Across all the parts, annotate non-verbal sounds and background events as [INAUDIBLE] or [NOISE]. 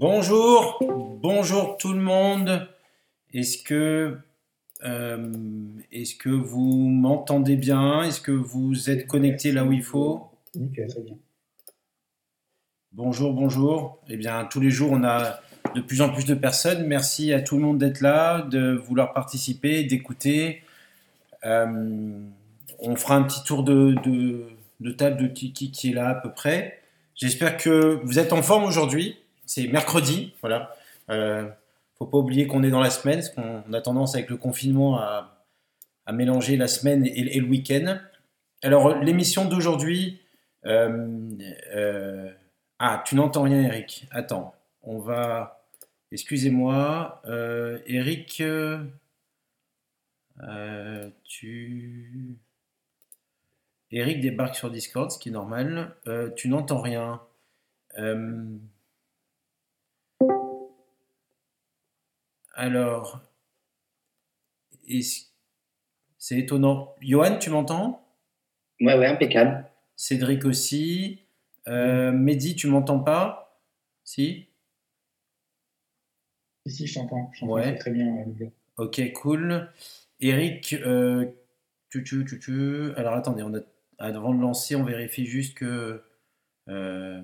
Bonjour, bonjour tout le monde. Est-ce que, euh, est-ce que vous m'entendez bien? Est-ce que vous êtes connecté là où il faut? Nickel, très bien. Bonjour, bonjour. Eh bien, tous les jours, on a de plus en plus de personnes. Merci à tout le monde d'être là, de vouloir participer, d'écouter. Euh, on fera un petit tour de, de, de table de qui, qui est là à peu près. J'espère que vous êtes en forme aujourd'hui. C'est mercredi, voilà. Euh, faut pas oublier qu'on est dans la semaine, parce qu'on a tendance avec le confinement à, mélanger la semaine et, le week-end. Alors, l'émission d'aujourd'hui. Euh, euh, ah, tu n'entends rien, Eric. Attends, on va. Excusez-moi, euh, Eric. tu. Eric débarque sur Discord, ce qui est normal. Tu n'entends rien. Alors, c'est étonnant. Johan, tu m'entends? Ouais, ouais, impeccable. Cédric aussi. Euh, Mehdi, tu m'entends pas? Si? Ici, je t'entends. Je t'entends Ouais. très, très bien. euh. Ok, cool. Eric, euh, tu, tu, tu, tu. Alors attendez, on a, avant de lancer, on vérifie juste que. euh,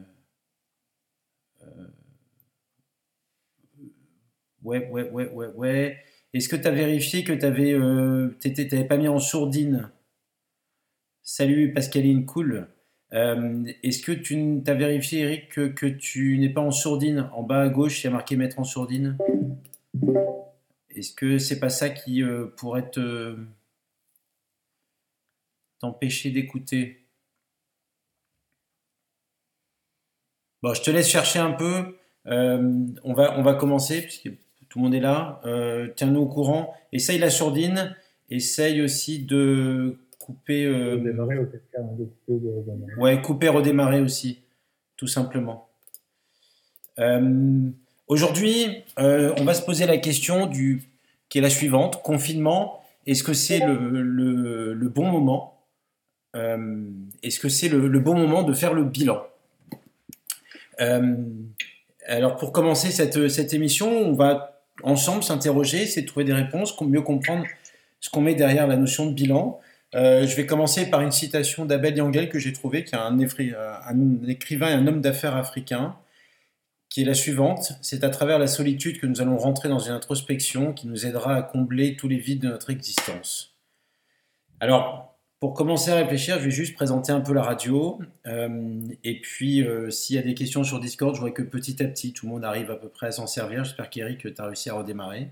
euh, ouais, ouais, ouais, ouais, ouais. Est-ce que tu as vérifié que tu avais, pas mis en sourdine? Salut Pascaline, cool. Euh, Est-ce que tu as vérifié, Eric, que, tu n'es pas en sourdine? En bas à gauche, il y a marqué mettre en sourdine. Est-ce que c'est pas ça qui euh, pourrait te t'empêcher d'écouter? Bon, je te laisse chercher un peu. Euh, on va commencer tout le monde est là. Euh, Tiens-nous au courant. Essaye la sourdine. Essaye aussi de couper. euh, Démarrer au cas de couper de redémarrer. Ouais, couper, redémarrer aussi, tout simplement. Euh, Aujourd'hui, on va se poser la question du, qui est la suivante, confinement, est-ce que c'est le, le- le bon moment Euh, Est-ce que c'est le, le bon moment de faire le bilan? Euh, Alors pour commencer cette, cette émission, on va ensemble s'interroger, de trouver des réponses, mieux comprendre ce qu'on met derrière la notion de bilan. Euh, je vais commencer par une citation d'Abel Yangel que j'ai trouvée, qui est un, euh, un écrivain et un homme d'affaires africain, qui est la suivante. C'est à travers la solitude que nous allons rentrer dans une introspection qui nous aidera à combler tous les vides de notre existence. Alors, pour commencer à réfléchir, je vais juste présenter un peu la radio. euh, et puis, euh, s'il y a des questions sur Discord, je vois que petit à petit, tout le monde arrive à peu près à s'en servir. J'espère qu'Eric, tu as réussi à redémarrer.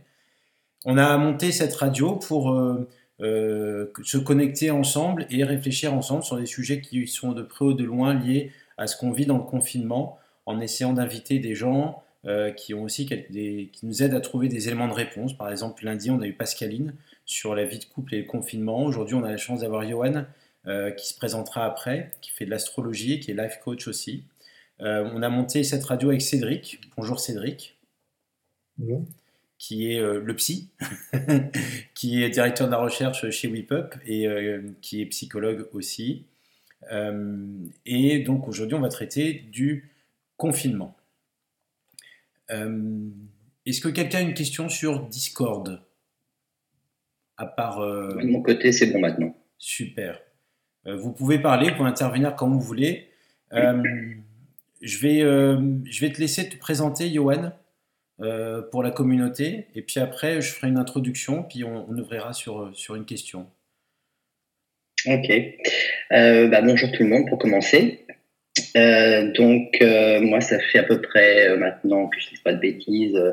On a monté cette radio pour euh, se connecter ensemble et réfléchir ensemble sur des sujets qui sont de près ou de loin liés à ce qu'on vit dans le confinement, en essayant d'inviter des gens euh, qui ont aussi des- qui nous aident à trouver des éléments de réponse. Par exemple, lundi, on a eu Pascaline sur la vie de couple et le confinement. Aujourd'hui, on a la chance d'avoir Johan euh, qui se présentera après, qui fait de l'astrologie et qui est life coach aussi. Euh, on a monté cette radio avec Cédric. Bonjour Cédric Bonjour. qui est le psy, [LAUGHS] qui est directeur de la recherche chez WePup et qui est psychologue aussi. Et donc aujourd'hui, on va traiter du confinement. Euh, Est-ce que quelqu'un a une question sur Discord? À part. euh, De mon côté, c'est bon maintenant. Super. Euh, vous pouvez parler, vous pouvez intervenir quand vous voulez. Je, vais, je vais te laisser te présenter, Johan, pour la communauté. Et puis après, je ferai une introduction, puis on, on ouvrira sur, sur une question. Ok. Euh, bah, bonjour tout le monde pour commencer. Euh, donc, euh, moi, ça fait à peu près euh, maintenant, que je ne dise pas de bêtises, euh,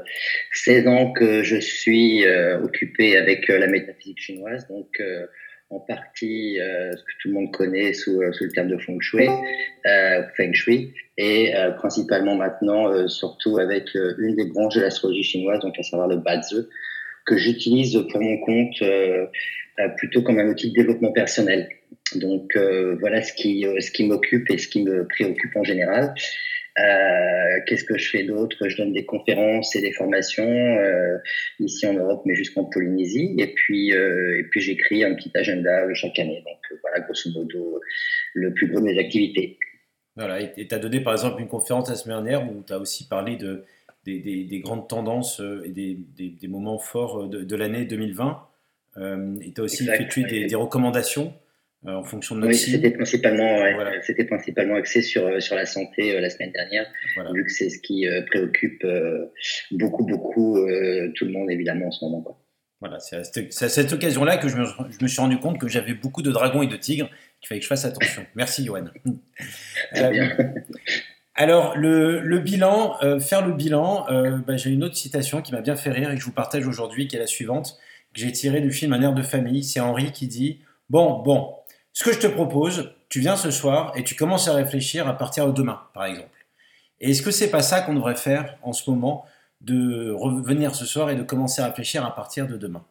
16 ans que je suis euh, occupé avec euh, la métaphysique chinoise, donc euh, en partie euh, ce que tout le monde connaît sous, euh, sous le terme de feng shui, euh, feng shui, et euh, principalement maintenant, euh, surtout avec euh, une des branches de l'astrologie chinoise, donc à savoir le Bazi, que j'utilise pour mon compte euh, euh, plutôt comme un outil de développement personnel. Donc euh, voilà ce qui, euh, ce qui m'occupe et ce qui me préoccupe en général. Euh, Qu'est-ce que je fais d'autre? Je donne des conférences et des formations euh, ici en Europe, mais jusqu'en Polynésie. Et puis, euh, et puis j'écris un petit agenda chaque année. Donc voilà, grosso modo, le plus gros de mes activités. Voilà, et tu as donné par exemple une conférence la semaine dernière où tu as aussi parlé de des, des- des grandes tendances et des, des- moments forts de, de l'année 2020. Euh, et tu as aussi effectué des recommandations euh, en fonction de notre Oui, c'était principalement, ouais, Voilà. c'était principalement axé sur, euh, sur la santé euh, la semaine dernière, Voilà. vu que c'est ce qui euh, préoccupe euh, beaucoup, beaucoup euh, tout le monde, évidemment, en ce moment. Quoi. Voilà, c'est à cette, occasion-là que je me, je me suis rendu compte que j'avais beaucoup de dragons et de tigres, qu'il fallait que je fasse attention. Merci, Johan. [LAUGHS] Très Euh, bien. Alors, le, le bilan, euh, faire le bilan, euh, bah, j'ai une autre citation qui m'a bien fait rire et que je vous partage aujourd'hui, qui est la suivante, que j'ai tirée du film Un air de famille. C'est Henri qui dit Bon, bon, ce que je te propose, tu viens ce soir et tu commences à réfléchir à partir de demain, par exemple. Et est-ce que c'est pas ça qu'on devrait faire en ce moment, de revenir ce soir et de commencer à réfléchir à partir de demain?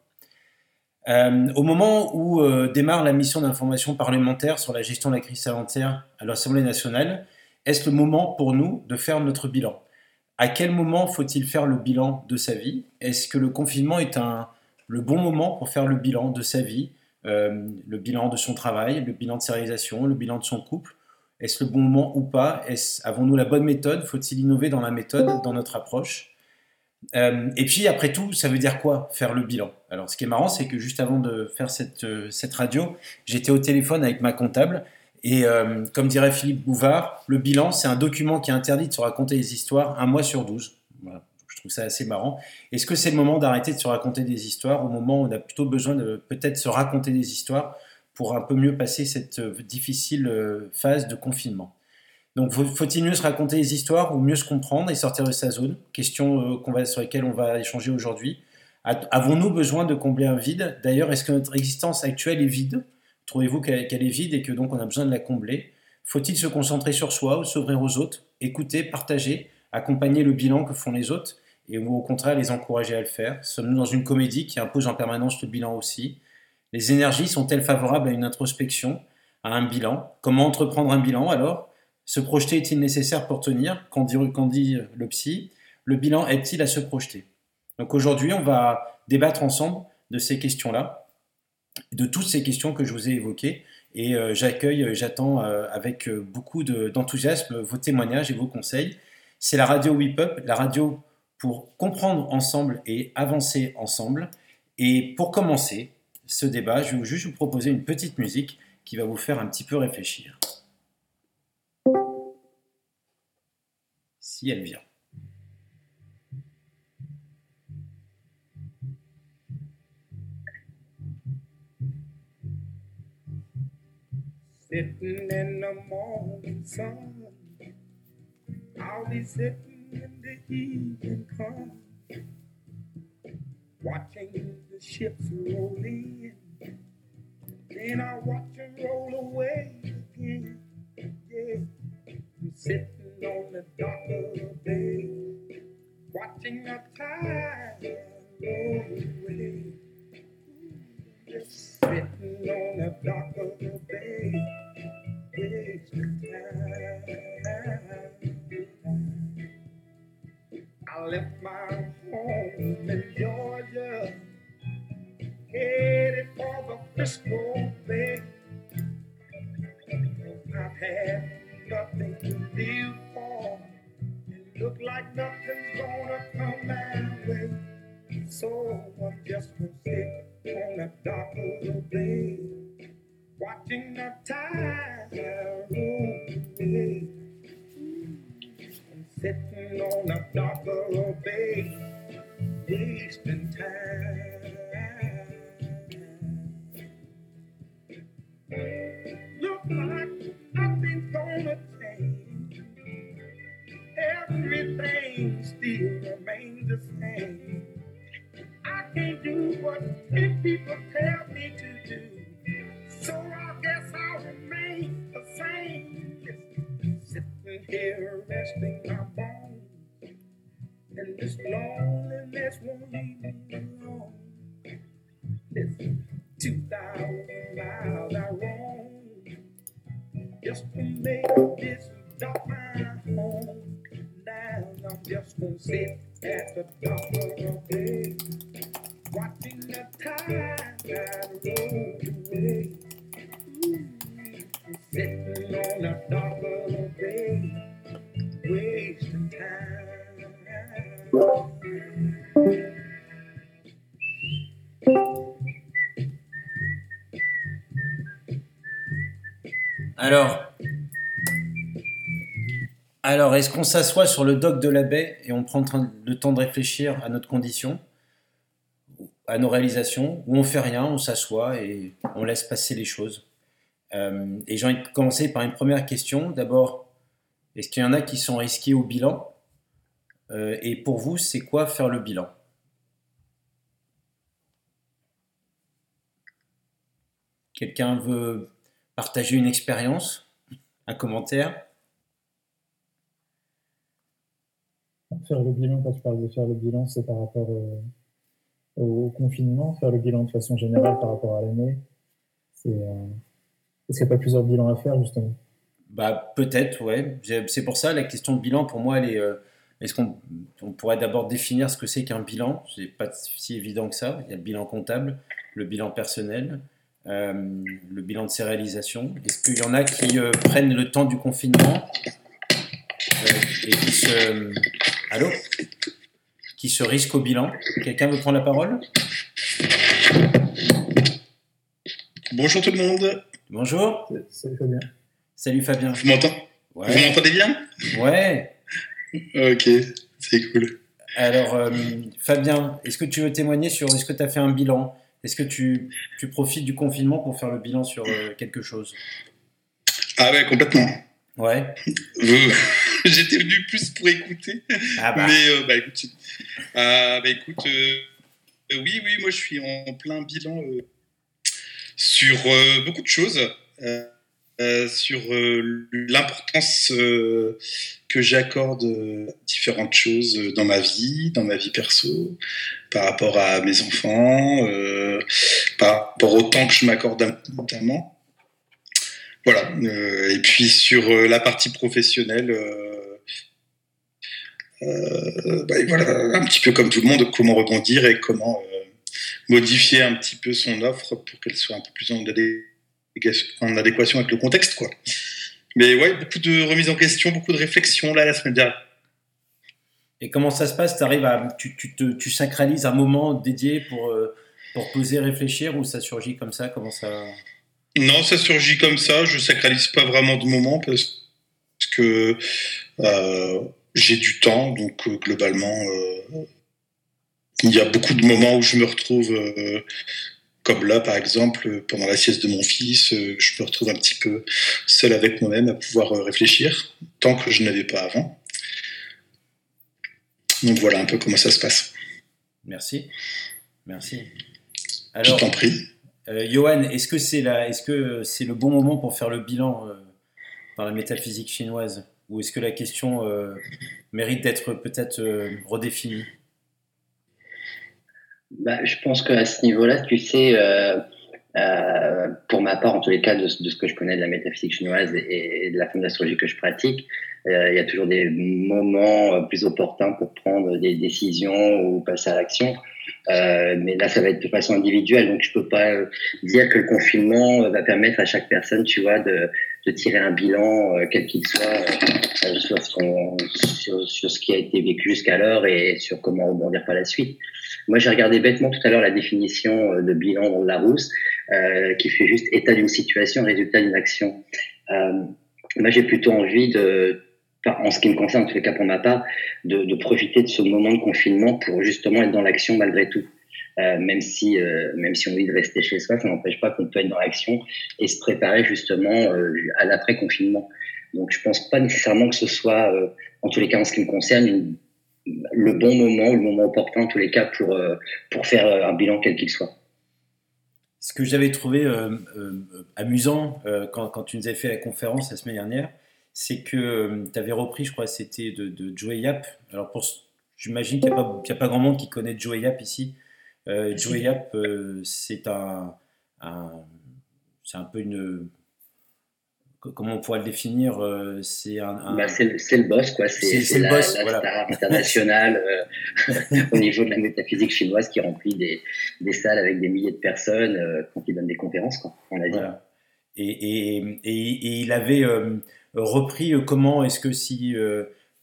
Euh, Au moment où euh, démarre la mission d'information parlementaire sur la gestion de la crise sanitaire à l'Assemblée nationale, est-ce le moment pour nous de faire notre bilan? À quel moment faut-il faire le bilan de sa vie? Est-ce que le confinement est un, le bon moment pour faire le bilan de sa vie, le bilan de son travail, le bilan de ses réalisations, le bilan de son couple. Est-ce le bon moment ou pas? Avons-nous la bonne méthode? Faut-il innover dans la méthode, dans notre approche? Euh, et puis après tout, ça veut dire quoi faire le bilan? Alors ce qui est marrant, c'est que juste avant de faire cette, euh, cette radio, j'étais au téléphone avec ma comptable et euh, comme dirait Philippe Bouvard, le bilan, c'est un document qui est interdit de se raconter des histoires un mois sur 12. Voilà. Trouve ça assez marrant. Est-ce que c'est le moment d'arrêter de se raconter des histoires au moment où on a plutôt besoin de peut-être se raconter des histoires pour un peu mieux passer cette euh, difficile euh, phase de confinement? Donc, faut- faut-il mieux se raconter des histoires ou mieux se comprendre et sortir de sa zone? Question euh, qu'on va, sur laquelle on va échanger aujourd'hui. Avons-nous besoin de combler un vide? D'ailleurs, est-ce que notre existence actuelle est vide? Trouvez-vous qu'elle est vide et que donc on a besoin de la combler? Faut-il se concentrer sur soi ou s'ouvrir aux autres? Écouter, partager, accompagner le bilan que font les autres? Et ou au contraire les encourager à le faire. Sommes-nous dans une comédie qui impose en permanence le bilan aussi? Les énergies sont-elles favorables à une introspection, à un bilan? Comment entreprendre un bilan alors? Se projeter est-il nécessaire pour tenir? Qu'en dit, dit le psy? Le bilan aide-t-il à se projeter? Donc aujourd'hui, on va débattre ensemble de ces questions-là, de toutes ces questions que je vous ai évoquées. Et euh, j'accueille, euh, j'attends euh, avec beaucoup de- d'enthousiasme vos témoignages et vos conseils. C'est la radio Whip Up, la radio pour comprendre ensemble et avancer ensemble. Et pour commencer ce débat, je vais juste vous proposer une petite musique qui va vous faire un petit peu réfléchir. si elle vient. Sitting in the morning sun, I'll be in the evening come, watching the ships roll in. Then I watch them roll away again. Yeah, I'm sitting on the dock of the bay, watching the tide roll away. Just sitting on the dock of the bay, wasting time. I left my home in Georgia, headed for the Frisco Bay. I've had nothing to live for, and look like nothing's gonna come my way. So I'm just gonna sit on dock of the bay, watching the tide Alors, est-ce qu'on s'assoit sur le dock de la baie et on prend le temps de réfléchir à notre condition, à nos réalisations, ou on fait rien, on s'assoit et on laisse passer les choses? Euh, Et j'ai envie de commencer par une première question. D'abord, est-ce qu'il y en a qui sont risqués au bilan? Euh, Et pour vous, c'est quoi faire le bilan? Quelqu'un veut partager une expérience Un commentaire? Faire le bilan, quand tu parles de faire le bilan, c'est par rapport au, au confinement, faire le bilan de façon générale par rapport à l'année. Euh, Est-ce qu'il n'y a pas plusieurs bilans à faire, justement? Bah peut-être, ouais. C'est pour ça la question de bilan pour moi, elle est. euh, Est-ce qu'on on pourrait d'abord définir ce que c'est qu'un bilan? C'est pas si évident que ça. Il y a le bilan comptable, le bilan personnel, euh, le bilan de ses réalisations. Est-ce qu'il y en a qui euh, prennent le temps du confinement? Euh, et qui se. Allô Qui se risquent au bilan Quelqu'un veut prendre la parole? Bonjour tout le monde. Bonjour. C'est- C'est très bien. Salut Fabien. Vous m'entendez Vous m'entendez bien? Ouais. Ok, c'est cool. Alors, euh, Fabien, est-ce que tu veux témoigner sur est-ce que tu as fait un bilan? Est-ce que tu, tu profites du confinement pour faire le bilan sur euh, quelque chose? Ah ouais, complètement. Ouais. [LAUGHS] J'étais venu plus pour écouter, Ah bah, mais euh, bah écoute, euh, bah, écoute euh, oui, oui, moi je suis en plein bilan sur beaucoup de choses, sur l'importance que j'accorde à différentes choses dans ma vie, dans ma vie perso, par rapport à mes enfants, par rapport au temps que je m'accorde notamment. Voilà. euh, et puis sur euh, la partie professionnelle, euh, bah, voilà, un petit peu comme tout le monde, comment rebondir et comment modifier un petit peu son offre pour qu'elle soit un peu plus en, adé- en adéquation avec le contexte, quoi. Mais ouais, beaucoup de remises en question, beaucoup de réflexions là la semaine dernière. et comment ça se passe? À, tu, tu, tu un moment dédié pour, pour poser, réfléchir ou ça surgit comme ça? Comment ça Non, ça surgit comme ça. Je sacralise pas vraiment de moment parce que euh, j'ai du temps, donc euh, globalement, euh, il y a beaucoup de moments où je me retrouve, comme là par exemple, pendant la sieste de mon fils, je me retrouve un petit peu seul avec moi-même à pouvoir réfléchir, tant que je n'avais pas avant. Donc voilà un peu comment ça se passe. Merci. Merci. Je Alors, t'en prie. Euh, Johan, est-ce que c'est le bon moment pour faire le bilan euh, dans la métaphysique chinoise? Ou est-ce que la question euh, mérite d'être peut-être redéfinie? Bah, je pense qu'à ce niveau-là, tu sais, euh, pour ma part, en tous les cas, de, ce- que je connais de la métaphysique chinoise et, de la forme d'astrologie que je pratique, euh, il y a toujours des moments euh, plus opportuns pour prendre des décisions ou passer à l'action. Euh, mais là, ça va être de façon individuelle, donc je peux pas dire que le confinement euh, va permettre à chaque personne, tu vois, de, de tirer un bilan, quel qu'il soit, sur, ce qu'on- sur, ce qui a été vécu jusqu'alors et sur comment rebondir par la suite. Moi, j'ai regardé bêtement tout à l'heure la définition de bilan dans Larousse, euh, qui fait juste état d'une situation, résultat d'une action. Euh, moi, j'ai plutôt envie de, en ce qui me concerne, en les cas pour ma part, de, de profiter de ce moment de confinement pour justement être dans l'action malgré tout. Euh, même si, euh, même si on dit de rester chez soi, ça n'empêche pas qu'on peut être dans l'action et se préparer justement euh, à l'après confinement. Donc, je pense pas nécessairement que ce soit, euh, en tous les cas en ce qui me concerne, le bon moment, le moment opportun en tous les cas pour euh, pour faire euh, un bilan quel qu'il soit. Ce que j'avais trouvé euh, euh, amusant euh, quand, tu nous avais fait la conférence la semaine dernière, c'est que tu avais repris, je crois, c'était de, de Joey Yap. Alors, pour, j'imagine qu'il n'y a, pas- grand monde qui connaît Joey Yap ici. Joey Yap, c'est un- c'est un peu une. Comment on pourrait le définir euh, C'est un. un- Bah, c'est le- boss, quoi. C'est- la, boss, la voilà. star internationale euh, [LAUGHS] au niveau de la métaphysique chinoise qui remplit des, des salles avec des milliers de personnes euh, quand il donne des conférences, quoi. On a dit. Voilà. Et, et, et, et il avait euh, repris comment est-ce que si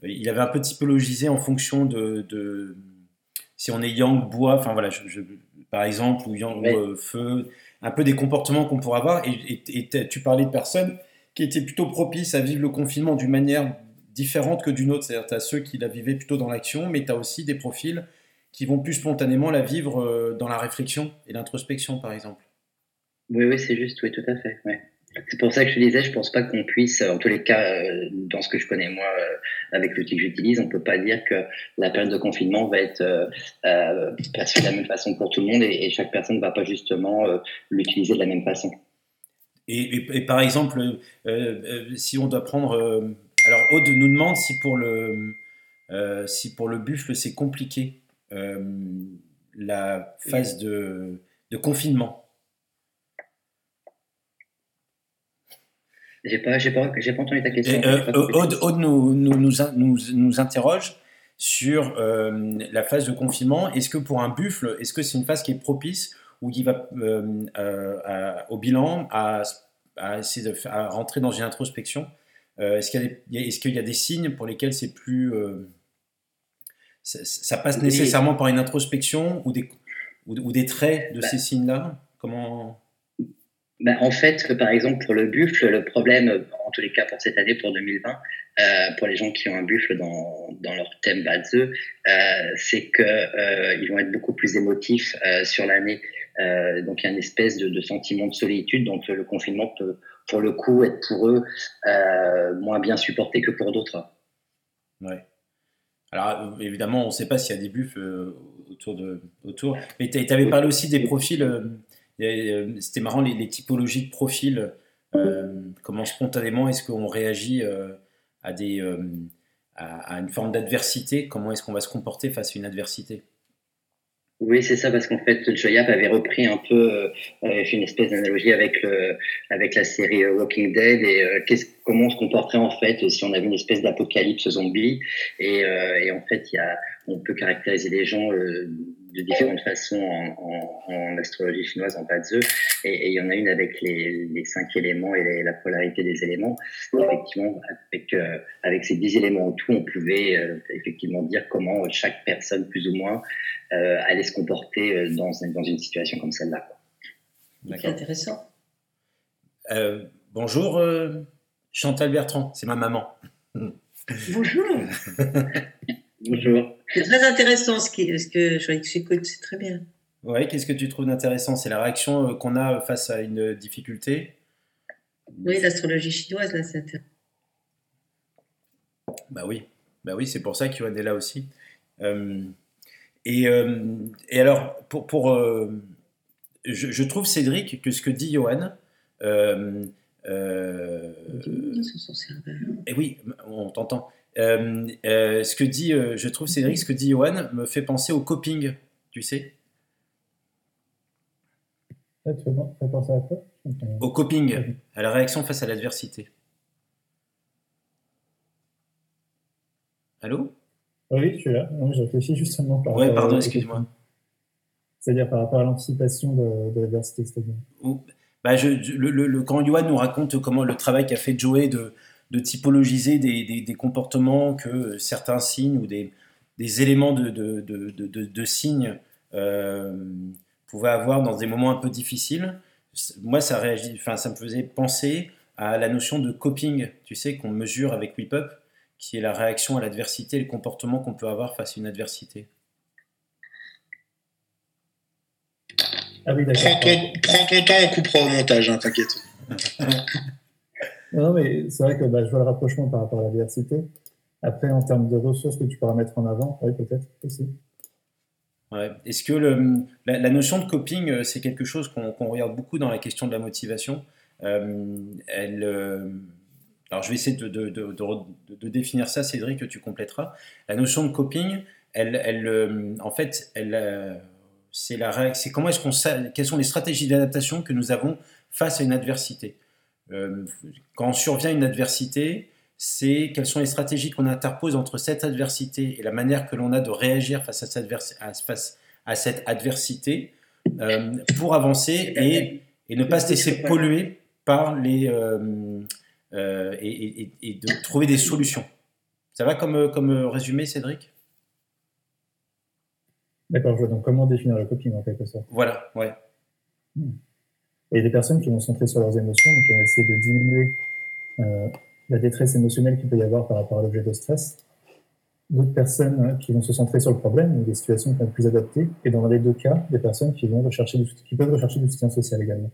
il avait un peu typologisé en fonction de, de si on est yang bois, enfin voilà, je- je- par exemple ou yang Ouais. feu, un peu des comportements qu'on pourrait avoir. Et, et- et t'as- tu parlais de personnes qui étaient plutôt propices à vivre le confinement d'une manière différente que d'une autre. C'est-à-dire, tu as ceux qui la vivaient plutôt dans l'action, mais tu as aussi des profils qui vont plus spontanément la vivre euh, dans la réflexion et l'introspection, par exemple. Oui, oui, c'est juste, oui, tout à fait. C'est pour ça que je te disais, je pense pas qu'on puisse, en tous les cas, euh, dans ce que je connais moi, euh, avec l'outil que j'utilise, on peut pas dire que la période de confinement va être perçue de la même façon pour tout le monde et chaque personne ne va pas justement l'utiliser de la même façon. Et, et, et par exemple, si on doit prendre, alors Aude nous demande si pour le, si pour le buffle c'est compliqué la phase de, de confinement. J'ai pas, j'ai pas, j'ai pas entendu ta question. Euh, Aude, Aude nous, nous, nous, nous, nous interroge sur euh, la phase de confinement. Est-ce que pour un buffle, est-ce que c'est une phase qui est propice ou qui va euh, à, au bilan à, à essayer de à rentrer dans une introspection Est-ce qu'il y, est qu'il y, a des signes pour lesquels c'est plus ça, ça, passe nécessairement par une introspection ou des, ou, ou des traits de bah. ces signes-là? Comment? Ben, en fait, par exemple, pour le buffle, le problème, en tous les cas pour cette année, pour 2020, euh, pour les gens qui ont un buffle dans, dans leur thème Balze, euh, c'est qu'ils euh, vont être beaucoup plus émotifs euh, sur l'année. Euh, donc, il y a une espèce de, sentiment de solitude. Donc, le confinement peut, pour le coup, être pour eux euh, moins bien supporté que pour d'autres. Ouais. Alors, évidemment, on ne sait pas s'il y a des buffles autour de. Autour. Mais tu avais parlé aussi des profils euh, c'était marrant les, typologies de profils. Euh, comment spontanément est-ce qu'on réagit euh, à, des, à, une forme d'adversité? Comment est-ce qu'on va se comporter face à une adversité? Oui, c'est ça, parce qu'en fait, Joyap avait repris un peu, euh, fait une espèce d'analogie avec le, avec la série Walking Dead et euh, comment on se comporterait en fait si on avait une espèce d'apocalypse zombie. Et, euh, et, en fait, il y a, on peut caractériser les gens de différentes façons en, en, en, astrologie chinoise, en Bazeux, et, il y en a une avec les, les cinq éléments et les, la polarité des éléments. Effectivement, avec, euh, avec ces dix éléments en tout, on pouvait euh, effectivement dire comment chaque personne, plus ou moins, euh, allait se comporter dans, dans une situation comme celle-là. C'est intéressant. Euh, bonjour, Chantal Bertrand, c'est ma maman. Bonjour. [LAUGHS] Bonjour. C'est très intéressant ce, qui, ce que j'écoute, c'est très bien. Oui, qu'est-ce que tu trouves d'intéressant? C'est la réaction euh, qu'on a face à une difficulté? Oui, l'astrologie chinoise, là, c'est. Bah oui, bah oui c'est pour ça qu'Yoann est là aussi. Euh, et, euh, et, alors, pour, pour euh, je, je, trouve, Cédric, que ce que dit Johan, euh, et oui, on t'entend. Euh, euh, ce que dit, euh, je trouve, Cédric, ce que dit Johan me fait penser au coping, tu sais? Tu fais penser à quoi Au coping, à la réaction face à l'adversité. Allô? Oui, je suis là. Non, je réfléchis justement par Ouais, pardon, excuse-moi. C'est-à-dire par rapport à l'anticipation de, de l'adversité, c'est-à-dire bah je, le, le, le, quand Johan nous raconte comment le travail qu'a fait Joey de, de typologiser des, des, des, comportements que certains signes ou des, des éléments de, de, de, de signes euh, pouvaient avoir dans des moments un peu difficiles. Moi, ça, réagit, enfin, ça me faisait penser à la notion de coping, tu sais, qu'on mesure avec WIPUP, qui est la réaction à l'adversité, le comportement qu'on peut avoir face à une adversité. Ah oui, prends, ton, prends ton temps, on coupera au montage, hein, t'inquiète. Non, mais c'est vrai que bah, je vois le rapprochement par rapport à la diversité. Après, en termes de ressources que tu pourras mettre en avant, oui, peut-être aussi. Est-ce que la, notion de coping, euh, c'est quelque chose qu'on qu regarde beaucoup dans la question de la motivation euh, euh, Alors, je vais essayer de, définir ça, Cédric, que tu compléteras. La notion de coping, elle, en fait, c'est c'est comment est-ce qu'on quelles sont les stratégies d'adaptation que nous avons face à une adversité. Quand survient une adversité, c'est quelles sont les stratégies qu'on interpose entre cette adversité et la manière que l'on a de réagir face à cette, à, face à cette adversité euh, pour avancer et, et, ne pas se laisser polluer par les euh, euh, et, et, et, de trouver des solutions. Ça va comme, comme résumé, Cédric? D'accord, je vois. Donc, comment définir le coping en quelque sorte? Voilà, ouais. Hmm. Et des personnes qui vont se centrer sur leurs émotions, qui vont essayer de diminuer la détresse émotionnelle qu'il peut y avoir par rapport à l'objet de stress, d'autres personnes hein, qui vont se centrer sur le problème, des situations qui vont être plus adaptées, et dans les deux cas, des personnes qui, vont rechercher du, qui peuvent rechercher du soutien social également.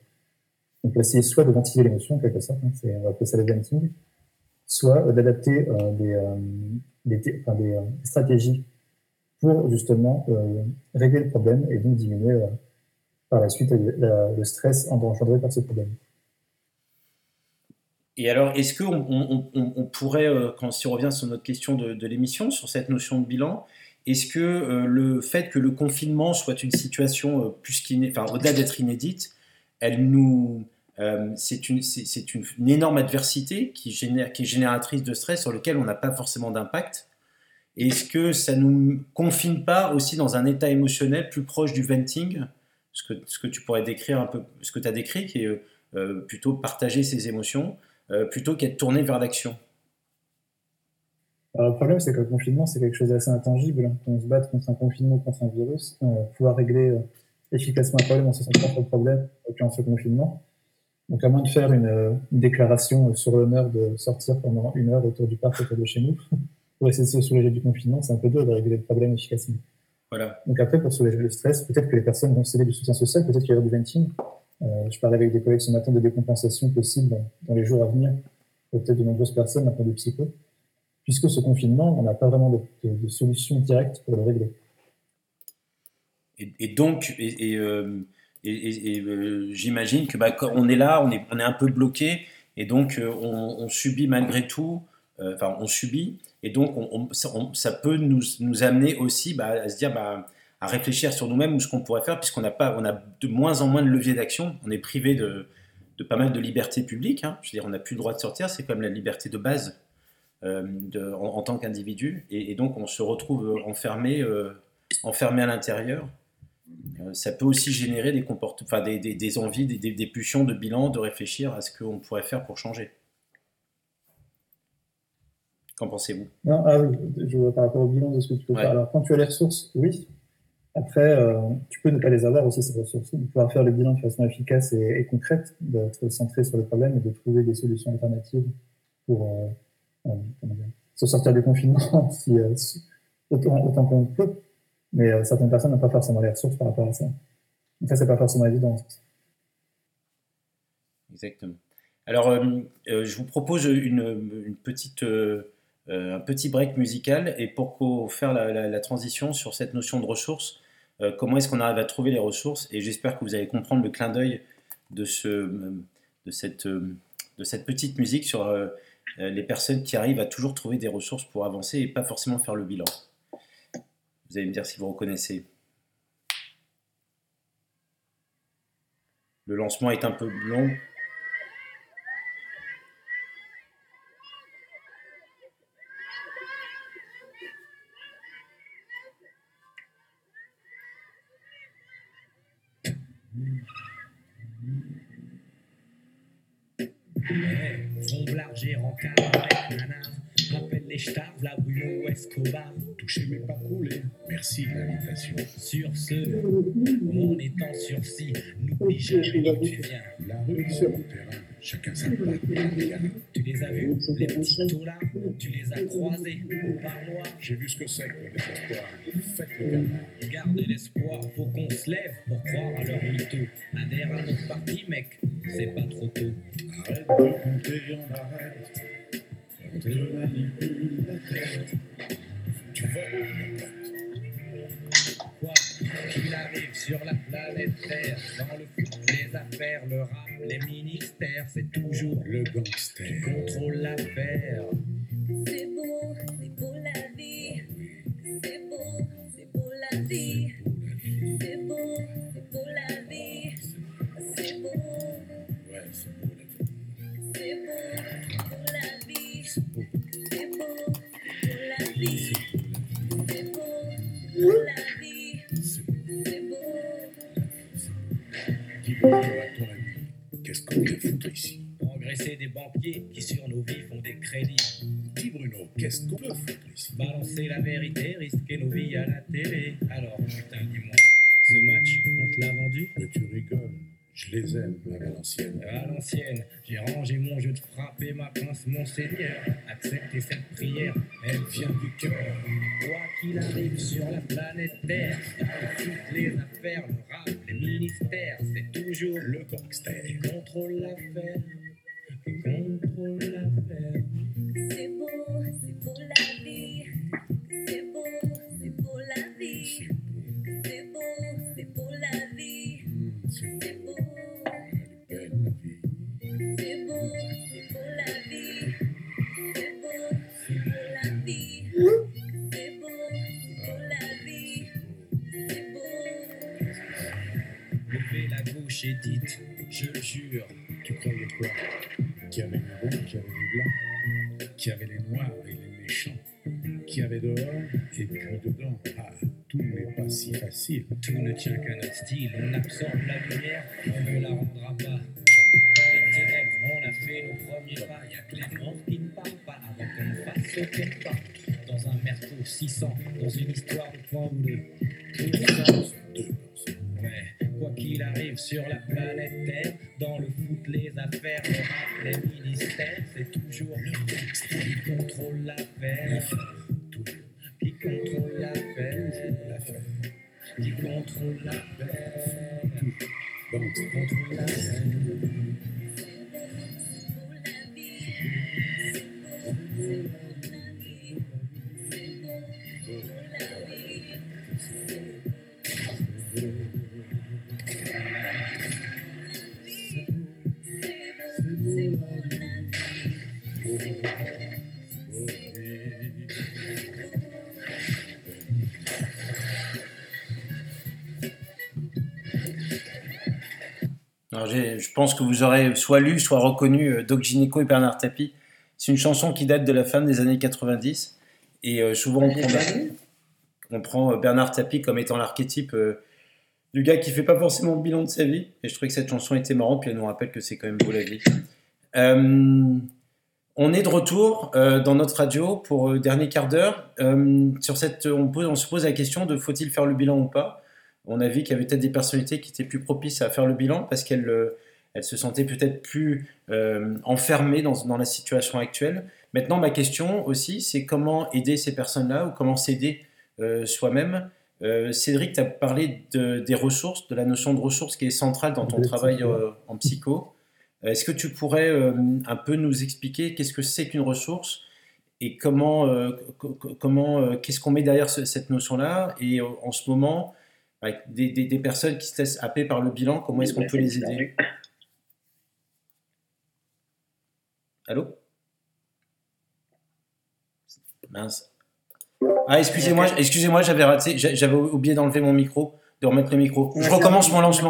Donc, essayer soit de ventiler l'émotion, en quelque sorte, hein, c'est, on va appeler ça le venting, soit euh, d'adapter euh, des, euh, des, des, stratégies pour justement régler le problème et donc diminuer par la suite le stress engendré par ce problème. Et alors, est-ce qu'on on, pourrait, quand, si on revient sur notre question de, l'émission, sur cette notion de bilan, est-ce que le fait que le confinement soit une situation qu'inédite, enfin, au-delà d'être inédite, elle nous, euh, c'est une, une, énorme adversité qui, génère, qui est génératrice de stress sur lequel on n'a pas forcément d'impact? Est-ce que ça ne nous confine pas aussi dans un état émotionnel plus proche du venting, ce que, ce que tu pourrais décrire un peu, ce que tu as décrit, qui est euh, plutôt partager ses émotions, euh, plutôt qu'être tourné vers l'action le problème, c'est que le confinement, c'est quelque chose d'assez intangible. Quand on se bat contre un confinement, contre un virus, pouvoir régler efficacement un problème, on se centre sur le problème, en ce confinement. Donc, à moins de faire une, déclaration sur l'honneur de sortir pendant une heure autour du parc autour de chez nous, [LAUGHS] pour essayer de se soulager du confinement, c'est un peu dur de régler le problème efficacement. Voilà. Donc après, pour soulager le stress, peut-être que les personnes vont céder du soutien social, peut-être qu'il y aura du venting. Euh, je parlais avec des collègues ce matin de décompensation possible dans les jours à venir, peut-être de nombreuses personnes, un peu de psycho, puisque ce confinement, on n'a pas vraiment de, solution directe pour le régler. Et, donc, euh, euh, j'imagine que bah, quand on est là, on est, un peu bloqué, et donc on, subit malgré tout, enfin on subit, et donc on, ça, peut nous, nous amener aussi bah, à se dire, bah, à réfléchir sur nous-mêmes ou ce qu'on pourrait faire, puisqu'on n'a pas, on a de moins en moins de leviers d'action, on est privé de, de, pas mal de libertés publiques, hein. je veux dire, on n'a plus le droit de sortir, c'est comme la liberté de base de, en, tant qu'individu, et, et, donc on se retrouve enfermé, enfermé à l'intérieur. Euh, ça peut aussi générer des, enfin, des, des, envies, des, des, pulsions de bilan, de réfléchir à ce qu'on pourrait faire pour changer. Qu'en pensez-vous? Non, ah oui, je par rapport au bilan de ce que tu peux faire. Alors, quand tu as les ressources, oui. Après, euh, tu peux ne pas les avoir aussi, ces ressources. De pouvoir faire le bilan de façon efficace et, concrète, d'être centré sur le problème et de trouver des solutions alternatives pour euh, se sortir du confinement [LAUGHS] autant, qu'on peut. Mais euh, certaines personnes n'ont pas forcément les ressources par rapport à ça. Donc ça, c'est pas forcément évident. Exactement. Alors, euh, euh, je vous propose une, petite, un petit break musical et pour faire la, transition sur cette notion de ressources, comment est-ce qu'on arrive à trouver les ressources Et j'espère que vous allez comprendre le clin d'œil de, ce, de, cette, petite musique sur les personnes qui arrivent à toujours trouver des ressources pour avancer et pas forcément faire le bilan. Vous allez me dire si vous reconnaissez. Le lancement est un peu long. Eh, Trompe l'argent en camarade, nanar la Bruno Escobar. Touchez mais pas couler. Merci de l'invitation. Sur ce, on est en sursis. N'oublie jamais tu viens. La rue sur le terrain. Chacun sa place. Tu les as vus, les petits taux là? Tu les as croisés au parloir J'ai vu ce que c'est que le désespoir. Faites le gamin. Gardez l'espoir, faut qu'on se lève pour croire à leur mytho. Adhère à notre parti, mec, c'est pas trop tôt. Arrête de compter, on arrête. Tu voles Quoi qu'il arrive sur la planète Terre, dans le foot, les affaires, le rap, les ministères, c'est toujours le gangster qui contrôle l'affaire. C'est beau, c'est beau la vie. C'est beau, c'est beau la vie. C'est beau, c'est beau la vie. C'est beau. Ouais, c'est beau la vie. C'est beau qu'est-ce qu'on foutre ici Progresser des banquiers qui sur nos vies font des crédits. Dis Bruno, qu'est-ce qu'on peut foutre ici Balancer la vérité, risquer nos vies à la télé. Alors, putain, dis-moi, ce match, on te l'a vendu? Mais tu rigoles. Je les aime, même à l'ancienne. À l'ancienne, j'ai rangé mon jeu de frapper ma pince, mon Seigneur. Acceptez cette prière, elle vient du cœur. Quoi qu'il arrive sur la planète Terre, toutes les affaires, le rap, les ministères, c'est toujours le gangster qui contrôle l'affaire. Qui contrôle l'affaire. C'est beau, c'est beau la vie. C'est beau, c'est beau la vie. C'est beau, c'est beau la vie. Dites, je le jure, Tu croyais quoi? Qu'il y avait du rouge, qu'il y avait du blanc, qu'il y avait les noirs et les méchants, qu'il y avait dehors et puis dedans. Ah, tout n'est pas si facile. tout ne tient qu'à notre style. On absorbe la lumière, on ne la rendra pas. Dans un merco 600, dans une histoire de Deux personnes. Ouais, quoi qu'il arrive sur la planète Terre, dans le foot, les affaires, rap, les ministères, c'est toujours le qui contrôle l'affaire. Tout Qui contrôle l'affaire. l'affaire. Qui contrôle l'affaire. Pense que vous aurez soit lu, soit reconnu euh, Doc Gineco et Bernard Tapie. C'est une chanson qui date de la fin des années 90. Et euh, souvent, on prend, on euh, Bernard Tapie comme étant l'archétype euh, du gars qui fait pas forcément le bilan de sa vie. Et je trouvais que cette chanson était marrante, puis elle nous rappelle que c'est quand même beau la vie. Euh, on est de retour euh, dans notre radio pour le dernier quart d'heure. Euh, sur cette, on, pose- on se pose la question de faut-il faire le bilan ou pas? On a vu qu'il y avait peut-être des personnalités qui étaient plus propices à faire le bilan parce qu'elles elles se sentaient peut-être plus euh, enfermées dans, dans la situation actuelle. Maintenant, ma question aussi, c'est comment aider ces personnes-là ou comment s'aider euh, soi-même? Euh, Cédric, tu as parlé de- des ressources, de la notion de ressources qui est centrale dans ton travail psycho. euh, en psycho. Est-ce que tu pourrais euh, un peu nous expliquer qu'est-ce que c'est qu'une ressource et comment, euh, co- co- comment euh, qu'est-ce qu'on met derrière ce- cette notion-là? Et euh, en ce moment, avec des, des- des personnes qui se laissent happer par le bilan, comment est-ce qu'on peut les aider? Allô? Mince. Ah, excusez-moi, excusez-moi, j'avais raté, j'a- j'avais oublié d'enlever mon micro, de remettre le micro. Je recommence mon lancement.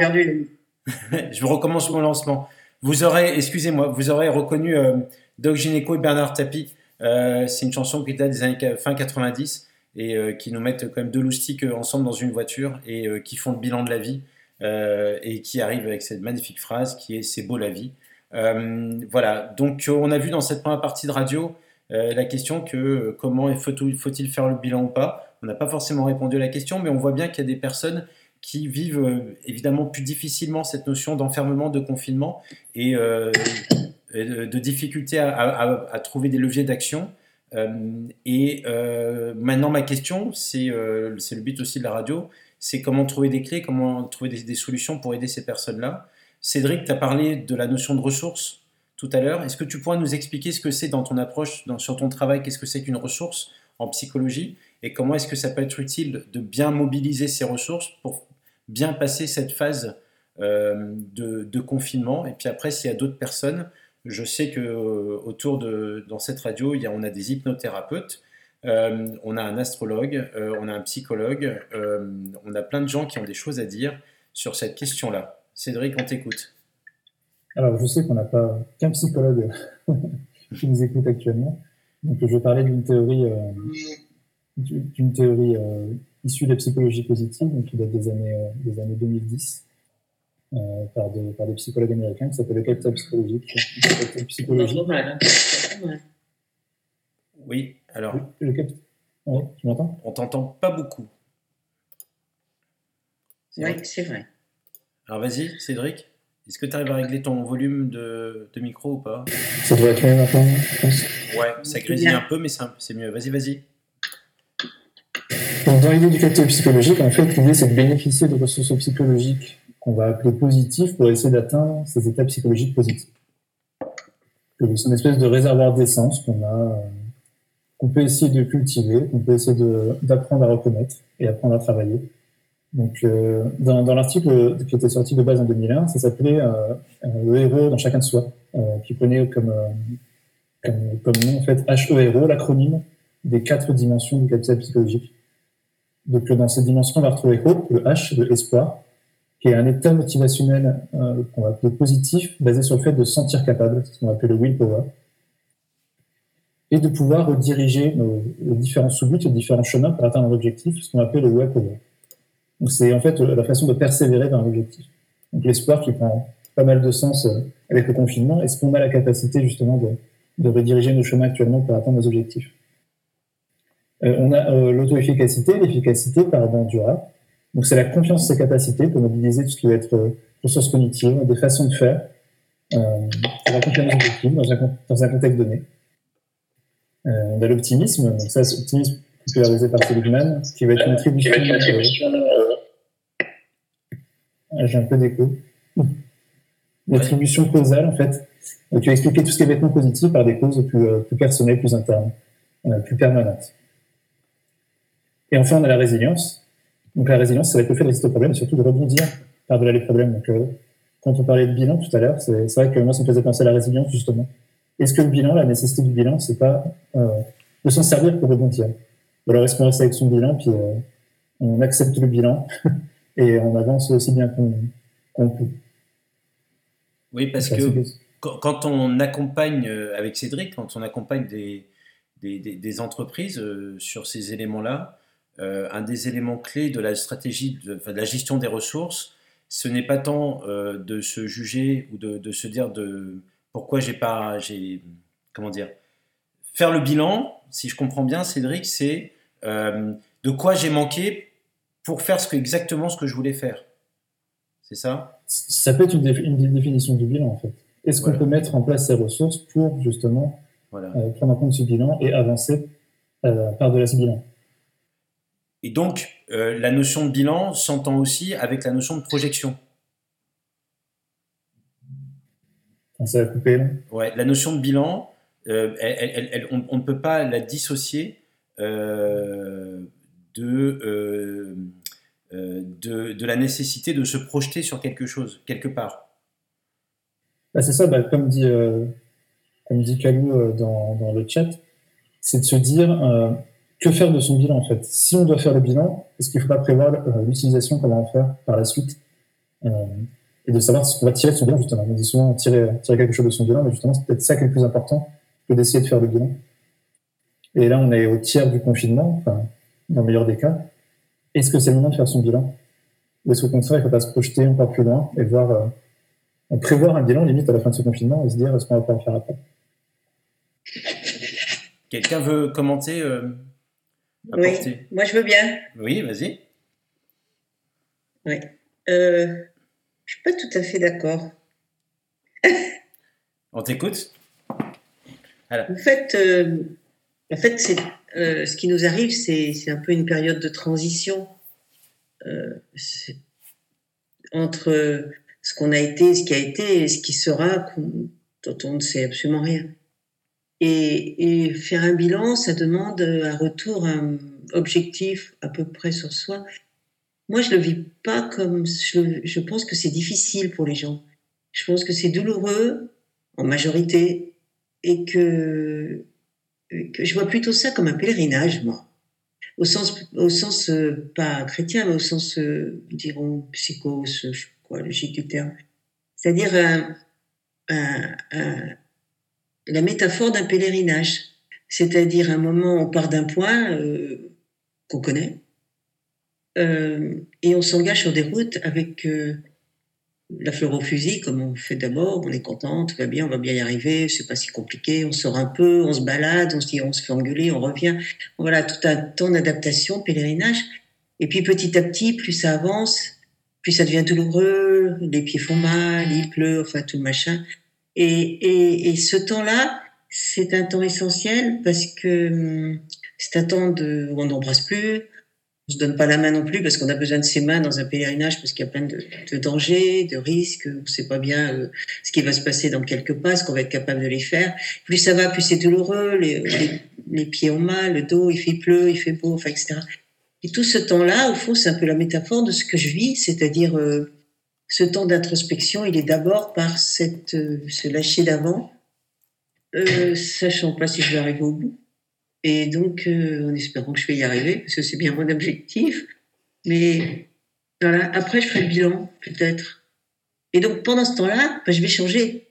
[LAUGHS] Je recommence mon lancement. Vous aurez, excusez-moi, vous aurez reconnu euh, Doc Gineco et Bernard Tapie. Euh, c'est une chanson qui date des années fin 90 et euh, qui nous mettent quand même deux loustiques ensemble dans une voiture et qui font le bilan de la vie et qui arrivent avec cette magnifique phrase qui est c'est beau la vie. Euh, voilà, donc on a vu dans cette première partie de radio euh, la question que euh, comment faut-il faire le bilan ou pas? On n'a pas forcément répondu à la question, mais on voit bien qu'il y a des personnes qui vivent évidemment plus difficilement cette notion d'enfermement, de confinement et de, difficulté à, trouver des leviers d'action. Et maintenant, ma question, c'est le but aussi de la radio, c'est comment trouver des clés, comment trouver des solutions pour aider ces personnes-là. Cédric, tu as parlé de la notion de ressources tout à l'heure. Est-ce que tu pourrais nous expliquer ce que c'est dans ton approche, dans- sur ton travail, qu'est-ce que c'est qu'une ressource en psychologie et comment est-ce que ça peut être utile de bien mobiliser ces ressources pour bien passer cette phase euh, de, confinement? Et puis après, s'il y a d'autres personnes, je sais que euh, autour de dans cette radio, on a des hypnothérapeutes, euh, on a un astrologue, on a un psychologue, on a plein de gens qui ont des choses à dire sur cette question-là. Cédric, on t'écoute. Alors, je sais qu'on n'a pas qu'un psychologue [LAUGHS] qui nous écoute actuellement. Donc, je vais parler d'une théorie, euh, d'une théorie euh, issue de la psychologie positive, donc qui date des années, euh, des années 2010, euh, par, des, par des psychologues américains, qui s'appelle le capital psychologique. Le capital psychologique. Hein. Oui, alors, Le. Ouais, tu m'entends? On t'entend pas beaucoup. C'est Oui, vrai c'est vrai. Alors vas-y, Cédric. Est-ce que tu arrives à régler ton volume de, de micro ou pas? Ça doit être mieux maintenant, je pense. Ouais, ça grésille un peu, mais c'est mieux. Vas-y, vas-y. Donc, dans l'idée du psychologique, en fait, l'idée, c'est de bénéficier de ressources psychologiques qu'on va appeler positives pour essayer d'atteindre ces états psychologiques positifs. C'est une espèce de réservoir d'essence qu'on a, euh, qu'on peut essayer de cultiver, qu'on peut essayer d'apprendre à reconnaître et apprendre à travailler. Donc, euh, dans, dans l'article qui était sorti de base en 2001, ça s'appelait euh, euh, Le héros dans chacun de soi, euh, qui prenait comme, euh, comme, comme nom, en fait, HERO, l'acronyme des quatre dimensions du capital psychologique. Donc, dans cette dimension, on va retrouver Hope, le H de espoir, qui est un état motivationnel euh, qu'on va appeler positif, basé sur le fait de se sentir capable, ce qu'on appelle le willpower, et de pouvoir rediriger nos, différents sous-buts, les différents chemins pour atteindre l'objectif, ce qu'on appelle le way power. C'est en fait la façon de persévérer vers un objectif. Donc, l'espoir qui prend pas mal de sens euh, avec le confinement, est-ce qu'on a la capacité justement de, rediriger nos chemins actuellement pour atteindre nos objectifs? Euh, on a euh, l'auto-efficacité, l'efficacité par rapport durable. Donc, c'est la confiance en ses capacités pour mobiliser tout ce qui va être ressources cognitives, des façons de faire, pour accomplir nos objectifs dans un, dans un contexte donné. On a l'optimisme, donc ça, popularisé par Seligman, qui va être une attribution. euh, ah, J'ai un peu d'écho. L'attribution causale, en fait, euh, qui va expliquer tout ce qui est vêtements positif par des causes plus, euh, plus personnelles, plus internes, euh, plus permanentes. Et enfin, on a la résilience. Donc la résilience, ça va être le fait de résister aux problèmes et surtout de rebondir par-delà les problèmes. Donc, euh, quand on parlait de bilan tout à l'heure, c'est c'est vrai que moi, ça me faisait penser à la résilience, justement. Est-ce que le bilan, la nécessité du bilan, c'est pas euh, de s'en servir pour rebondir? Ou alors est-ce qu'on reste avec son bilan, puis euh, on accepte le bilan [LAUGHS] et on avance aussi bien qu'on peut. Oui, parce que quand, on accompagne, euh, avec Cédric, quand on accompagne des, des, entreprises euh, sur ces éléments-là, un des éléments clés de la stratégie, de, enfin, de la gestion des ressources, ce n'est pas tant de se juger ou de, de se dire de pourquoi j'ai pas, j'ai, comment dire, faire le bilan, si je comprends bien, Cédric, c'est euh, de quoi j'ai manqué pour faire ce que, exactement ce que je voulais faire. C'est ça? Ça peut être une, dé- une définition du bilan, en fait. Est-ce qu'on peut mettre en place ces ressources pour, justement, Voilà. euh, prendre en compte ce bilan et avancer euh, par-delà ce bilan? Et donc, la notion de bilan s'entend aussi avec la notion de projection. Ça va couper, là? Ouais, la notion de bilan, elle- on, ne peut pas la dissocier euh, de, euh, euh, de, de la nécessité de se projeter sur quelque chose, quelque part. Bah, c'est ça, bah, comme dit, euh, comme dit Kalou euh, dans, dans le chat, c'est de se dire euh, que faire de son bilan en fait? Si on doit faire le bilan, est-ce qu'il ne faut pas prévoir euh, l'utilisation qu'on va en faire par la suite? Euh, et de savoir ce qu'on va tirer de son bilan justement. On dit souvent tirer, tirer quelque chose de son bilan, mais justement c'est peut-être ça qui est le plus important que d'essayer de faire le bilan. Et là on est au tiers du confinement, enfin, dans le meilleur des cas. Est-ce que c'est le moment de faire son bilan? Ou est-ce qu'au contraire il ne faut pas se projeter encore plus loin et voir euh, on prévoir un bilan limite à la fin de ce confinement et se dire est-ce qu'on va pas en faire après? Quelqu'un veut commenter euh, Oui, moi je veux bien. Oui, vas-y. Oui. Euh, je suis pas tout à fait d'accord. On t'écoute? En fait, euh, en fait euh, ce qui nous arrive, c'est, un peu une période de transition euh, entre ce qu'on a été, ce qui a été et ce qui sera, dont on ne sait absolument rien. Et, faire un bilan, ça demande un retour, un objectif à peu près sur soi. Moi, je le vis pas comme. Je, je pense que c'est difficile pour les gens. Je pense que c'est douloureux en majorité et que, je vois plutôt ça comme un pèlerinage, moi. Au sens, au sens euh, pas chrétien, mais au sens, euh, dirons, psycho, je sais pas quoi, logique du terme. C'est-à-dire la métaphore d'un pèlerinage. C'est-à-dire un moment, on part d'un point euh, qu'on connaît, euh, et on s'engage sur des routes avec la fleur au fusil, comme on fait d'abord. On est content, tout va bien, on va bien y arriver, c'est pas si compliqué. On sort un peu, on se balade, on se dit, on se fait engueuler, on revient. Voilà, tout un temps d'adaptation, pèlerinage. Et puis petit à petit, plus ça avance, puis ça devient douloureux, les pieds font mal, il pleut, enfin tout le machin. Et, et, et ce temps-là, c'est un temps essentiel parce que hum, c'est un temps de, où on n'embrasse plus, se donne pas la main non plus parce qu'on a besoin de ses mains dans un pèlerinage parce qu'il y a plein de, dangers, de risques. On sait pas bien euh, ce qui va se passer dans quelques pas, ce qu'on va être capable de les faire. Plus ça va, plus c'est douloureux. Les, pieds ont mal, le dos, il fait pleut, il fait beau, etc. Et tout ce temps-là, au fond, c'est un peu la métaphore de ce que je vis, c'est-à-dire euh, ce temps d'introspection, il est d'abord par cette, euh, ce lâcher d'avant, euh, sachant pas si je vais arriver au bout. Et donc, euh, en espérant que je vais y arriver, parce que c'est bien mon objectif. Mais voilà, après, je ferai le bilan, peut-être. Et donc, pendant ce temps-là, ben, je vais changer.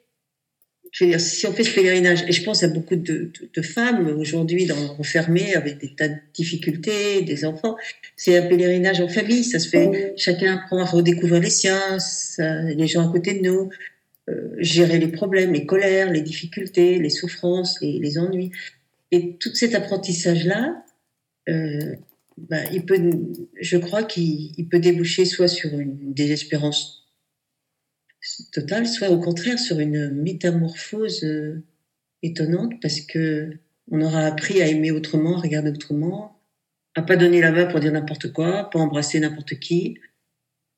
Je veux dire, si on fait ce pèlerinage, et je pense à beaucoup de, de, de femmes aujourd'hui enfermées avec des tas de difficultés, des enfants, c'est un pèlerinage en famille, ça se fait, chacun apprend à redécouvrir les siens, les gens à côté de nous, euh, gérer les problèmes, les colères, les difficultés, les souffrances, les, les ennuis. Et tout cet apprentissage-là, euh, ben, il peut, je crois qu'il il peut déboucher soit sur une désespérance totale, soit au contraire sur une métamorphose euh, étonnante parce que on aura appris à aimer autrement, à regarder autrement, à pas donner la main pour dire n'importe quoi, pas embrasser n'importe qui,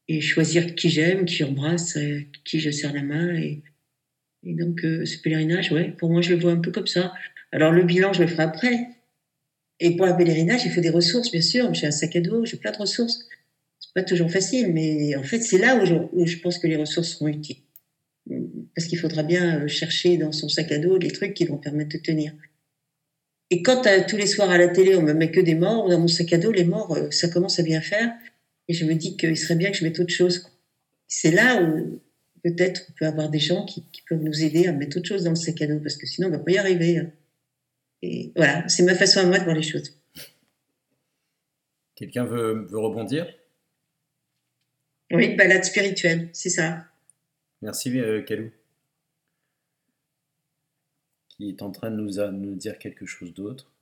et choisir qui j'aime, qui j'embrasse, euh, qui je serre la main. Et, et donc euh, ce pèlerinage, ouais, pour moi je le vois un peu comme ça. Alors le bilan, je le ferai après. Et pour un pèlerinage, il faut des ressources, bien sûr. J'ai un sac à dos, j'ai plein de ressources. C'est pas toujours facile, mais en fait, c'est là où je, pense que les ressources seront utiles. Parce qu'il faudra bien euh, chercher dans son sac à dos les trucs qui vont permettre de tenir. Et quand euh, tous les soirs à la télé, on me met que des morts, dans mon sac à dos, les morts, euh, ça commence à bien faire. Et je me dis qu'il serait bien que je mette autre chose. C'est là où peut-être on peut avoir des gens qui, qui, peuvent nous aider à mettre autre chose dans le sac à dos, parce que sinon on va pas y arriver. Et voilà, c'est ma façon à moi de voir les choses. Quelqu'un veut, veut, rebondir? Oui, balade spirituelle, c'est ça. Merci, euh, Kalou. Qui est en train de nous, à, nous dire quelque chose d'autre.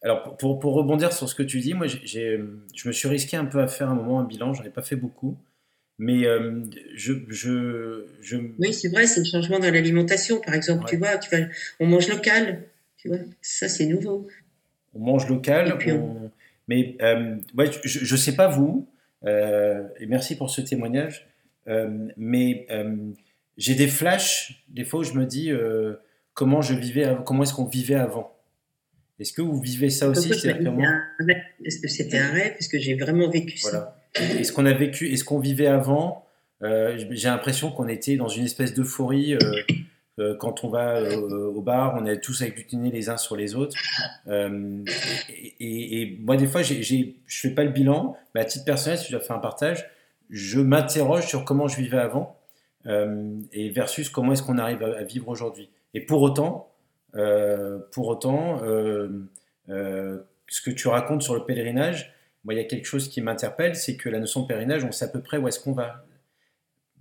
Alors, pour, pour, rebondir sur ce que tu dis, moi, j'ai, je me suis risqué un peu à faire un moment un bilan, j'en ai pas fait beaucoup. Mais euh, je, je, je, Oui, c'est vrai, c'est le changement dans l'alimentation, par exemple. Ouais. Tu vois, tu vas, on mange local, tu vois, ça c'est nouveau. On mange local, on... On... mais euh, ouais, je ne sais pas vous, euh, et merci pour ce témoignage, euh, mais j'ai des flashs, des fois où je me dis comment je vivais, comment est-ce qu'on vivait avant? Est-ce que vous vivez ça aussi Est-ce que c'était un rêve? Est-ce que j'ai vraiment vécu voilà. ça est-ce qu'on a vécu, est-ce qu'on vivait avant euh, J'ai l'impression qu'on était dans une espèce d'euphorie euh, euh, quand on va au bar, on est tous agglutinés les uns sur les autres. Et, et, et, moi, des fois, je fais pas le bilan, mais à titre personnel, si je dois faire un partage, je m'interroge sur comment je vivais avant et versus comment est-ce qu'on arrive à, à vivre aujourd'hui. Et pour autant, pour autant, ce que tu racontes sur le pèlerinage, moi, il y a quelque chose qui m'interpelle, c'est que la notion de pèlerinage, on sait à peu près où est-ce qu'on va.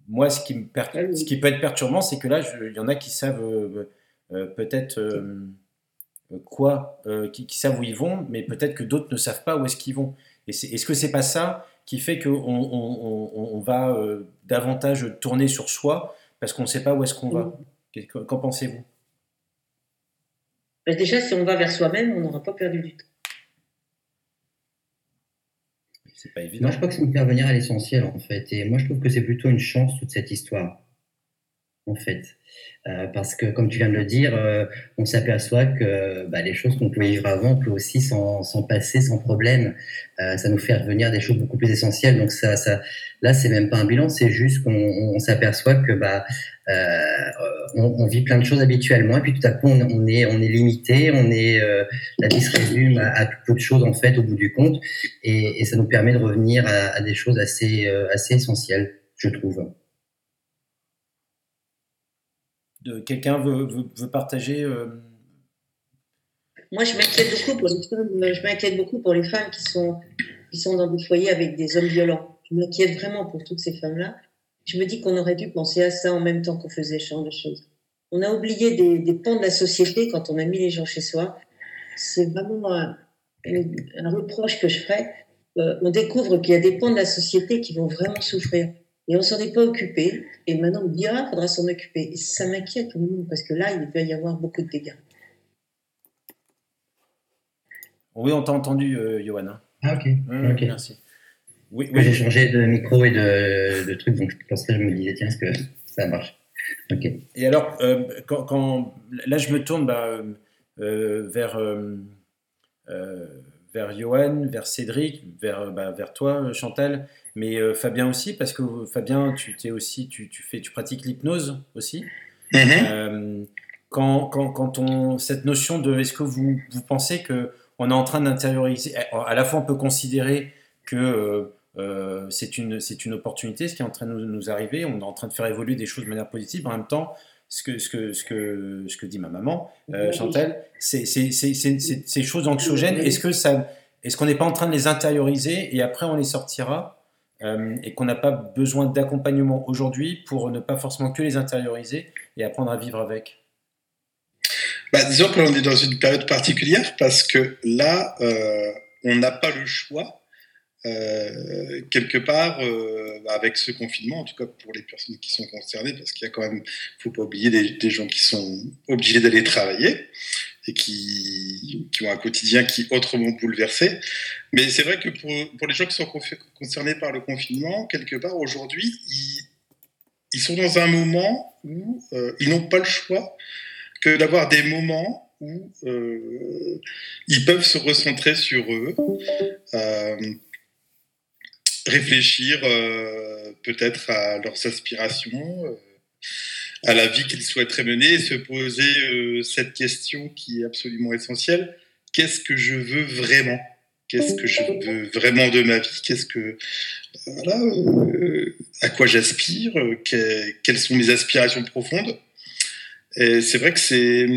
Moi, ce qui, me per... ce qui peut être perturbant, c'est que là, je... il y en a qui savent euh, euh, peut-être euh, quoi, qui, qui, savent où ils vont, mais peut-être que d'autres ne savent pas où est-ce qu'ils vont. Et est, est-ce que c'est pas ça qui fait qu'on on, on, on, va davantage tourner sur soi parce qu'on ne sait pas où est-ce qu'on va? Qu'en pensez-vous? Déjà, si on va vers soi-même, on n'aura pas perdu du temps. C'est pas évident. Moi, je crois que c'est me faire venir à l'essentiel, en fait. Et moi, je trouve que c'est plutôt une chance, toute cette histoire, en fait. Euh, parce que, comme tu viens de le dire, euh, on s'aperçoit que bah, les choses qu'on pouvait vivre avant, on peut aussi s'en passer sans problème. Euh, ça nous fait revenir des choses beaucoup plus essentielles. Donc, ça, ça, là, c'est même pas un bilan, c'est juste qu'on s'aperçoit que bah, on, on, vit plein de choses habituellement, et puis tout à coup, on, on est, on est limité, on est, la vie se résume à, peu de choses, en fait, au bout du compte, et, et ça nous permet de revenir à, à des choses assez, assez essentielles, je trouve quelqu'un veut, partager euh... Moi, je m'inquiète beaucoup pour les femmes. Je m'inquiète beaucoup pour les femmes qui sont qui sont dans des foyers avec des hommes violents. Je m'inquiète vraiment pour toutes ces femmes-là. Je me dis qu'on aurait dû penser à ça en même temps qu'on faisait ce genre de choses. On a oublié des, pans de la société quand on a mis les gens chez soi. c'est vraiment un, un, reproche que je ferais. Euh, on découvre qu'il y a des pans de la société qui vont vraiment souffrir. Et on s'en est pas occupé. Et maintenant, on dit, ah, il faudra s'en occuper. Et ça m'inquiète tout le monde parce que là, il va y avoir beaucoup de dégâts. Oui, on t'a entendu, euh, Johan. Ah, ok. Mmh, Ok. Merci. Oui, J'ai changé de micro et de, de truc, donc pour ça je me disais, tiens, est-ce que ça marche? Ok. Et alors, euh, quand, quand- là, je me tourne bah, euh, vers, euh, euh, vers Johan, vers Cédric, vers, bah, vers toi, Chantal, mais euh, Fabien aussi, parce que Fabien, tu, t'es aussi, tu, tu, fais, tu pratiques l'hypnose aussi. Mhm. Euh, quand, quand, quand on, cette notion de est-ce que vous, vous pensez que on est en train d'intérioriser, à la fois on peut considérer que euh, c'est une, c'est une opportunité, ce qui est en train de nous, nous arriver, on est en train de faire évoluer des choses de manière positive, en même temps, ce que, ce que, ce que, ce que dit ma maman, euh, Chantal, c'est c'est- c'est- c'est- c'est- ces choses anxiogènes, est-ce que ça, est-ce qu'on n'est pas en train de les intérioriser et après on les sortira et qu'on n'a pas besoin d'accompagnement aujourd'hui pour ne pas forcément que les intérioriser et apprendre à vivre avec Bah, disons que l'on est dans une période particulière parce que là, euh, on n'a pas le choix. euh, quelque part, euh, avec ce confinement, en tout cas pour les personnes qui sont concernées, parce qu'il y a quand même, faut pas oublier des gens qui sont obligés d'aller travailler et qui, ont un quotidien qui est autrement bouleversé. Mais c'est vrai que pour, les gens qui sont concernés par le confinement, quelque part aujourd'hui, ils, sont dans un moment où euh, ils n'ont pas le choix que d'avoir des moments où euh, ils peuvent se recentrer sur eux, euh, réfléchir peut-être à leurs aspirations, à la vie qu'ils souhaiteraient mener et se poser euh, cette question qui est absolument essentielle. Qu'est-ce que je veux vraiment? Qu'est-ce que je veux vraiment de ma vie? Qu'est-ce que voilà, euh, à quoi j'aspire? Que- Quelles sont mes aspirations profondes? Et c'est vrai que c'est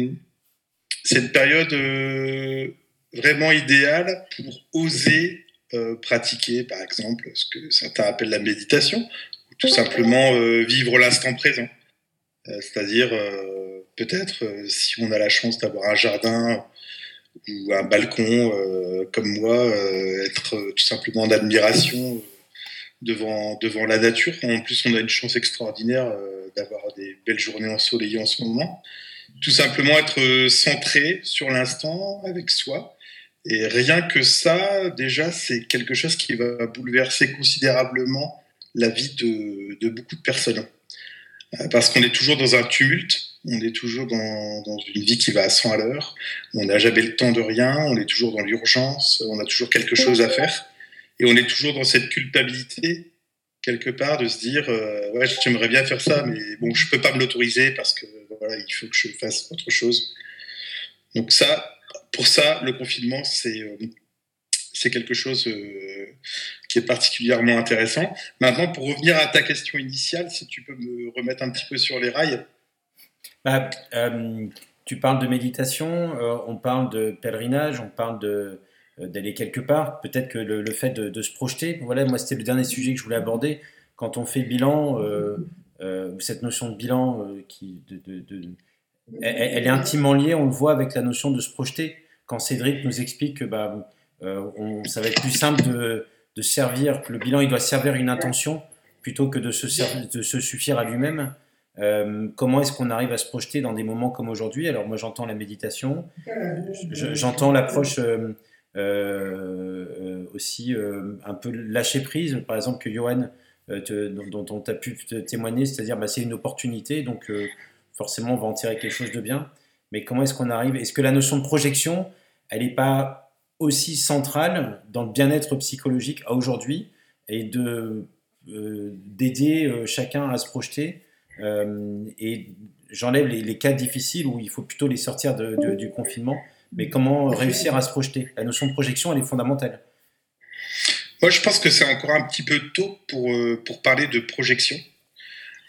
c'est une période euh, vraiment idéale pour oser euh, pratiquer, par exemple, ce que certains appellent la méditation, ou tout simplement vivre l'instant présent. Euh, C'est-à-dire, euh, peut-être, euh, si on a la chance d'avoir un jardin ou un balcon comme moi, être tout simplement en admiration devant, devant la nature. En plus, on a une chance extraordinaire d'avoir des belles journées ensoleillées en ce moment. Tout simplement être centré sur l'instant avec soi. Et rien que ça, déjà, c'est quelque chose qui va bouleverser considérablement la vie de beaucoup de personnes. Euh, Parce qu'on est toujours dans un tumulte, on est toujours dans, dans une vie qui va à 100 à l'heure, on n'a jamais le temps de rien, on est toujours dans l'urgence, on a toujours quelque chose à faire, et on est toujours dans cette culpabilité, quelque part, de se dire euh, Ouais, j'aimerais bien faire ça, mais bon, je peux pas me l'autoriser parce que voilà, il faut que je fasse autre chose. Donc, ça, pour ça, le confinement, c'est. euh, c'est quelque chose euh, qui est particulièrement intéressant. Maintenant, pour revenir à ta question initiale, si tu peux me remettre un petit peu sur les rails. Bah, euh, tu parles de méditation, euh, on parle de pèlerinage, on parle d'aller quelque part. Peut-être que le, fait de, se projeter, voilà, moi c'était le dernier sujet que je voulais aborder. Quand on fait bilan, cette notion de bilan, qui, elle, est intimement liée, on le voit avec la notion de se projeter. Quand Cédric nous explique que bah, on- ça va être plus simple de, servir, le bilan il doit servir une intention plutôt que de se, suffire à lui-même. Euh, comment est-ce qu'on arrive à se projeter dans des moments comme aujourd'hui? Alors moi j'entends la méditation, je- j'entends l'approche euh, euh, euh, aussi euh, un peu lâcher prise, par exemple que Johan, euh, dont, tu as pu témoigner, c'est-à-dire bah, c'est une opportunité, donc euh, forcément on va en tirer quelque chose de bien. Mais comment est-ce qu'on arrive? Est-ce que la notion de projection, elle n'est pas aussi centrale dans le bien-être psychologique à aujourd'hui et de euh, d'aider euh, chacun à se projeter euh, et j'enlève les, cas difficiles où il faut plutôt les sortir de- du confinement. Mais comment réussir à se projeter? La notion de projection, elle est fondamentale. Moi, je pense que c'est encore un petit peu tôt pour, pour parler de projection.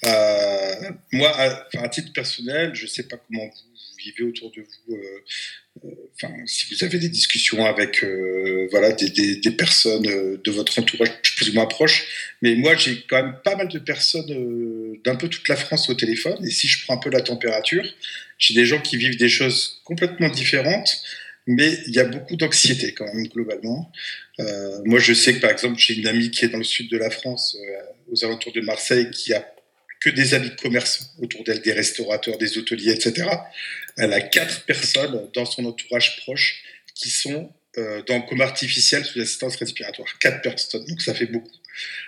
Euh, moi, à, titre personnel, je ne sais pas comment vous, vivez autour de vous. euh, euh, Enfin, si vous avez des discussions avec voilà, des, personnes de votre entourage plus ou moins proches, mais moi, j'ai quand même pas mal de personnes d'un peu toute la France au téléphone. Et si je prends un peu la température, j'ai des gens qui vivent des choses complètement différentes, mais il y a beaucoup d'anxiété quand même globalement. Moi, je sais que par exemple, j'ai une amie qui est dans le sud de la France, aux alentours de Marseille, qui a que des amis de commerçants autour d'elle, des restaurateurs, des hôteliers, etc. Elle a quatre personnes dans son entourage proche qui sont euh, dans coma artificiel sous assistance respiratoire. Quatre personnes, donc ça fait beaucoup.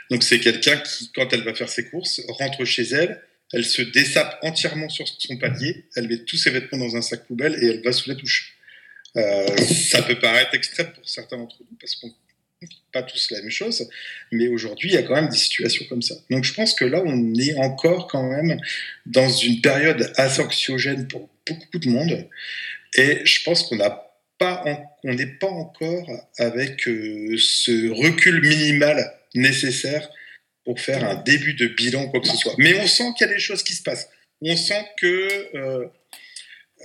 Donc c'est quelqu'un qui, quand elle va faire ses courses, rentre chez elle, elle se dessape entièrement sur son palier, elle met tous ses vêtements dans un sac poubelle et elle va sous la douche. Euh, ça peut paraître extrême pour certains d'entre nous parce qu'on pas tous la même chose, mais aujourd'hui il y a quand même des situations comme ça. Donc je pense que là on est encore quand même dans une période assez anxiogène pour beaucoup de monde et je pense qu'on n'a pas, n'est pas encore avec euh, ce recul minimal nécessaire pour faire un début de bilan, quoi que ce soit. Mais on sent qu'il y a des choses qui se passent. On sent que euh,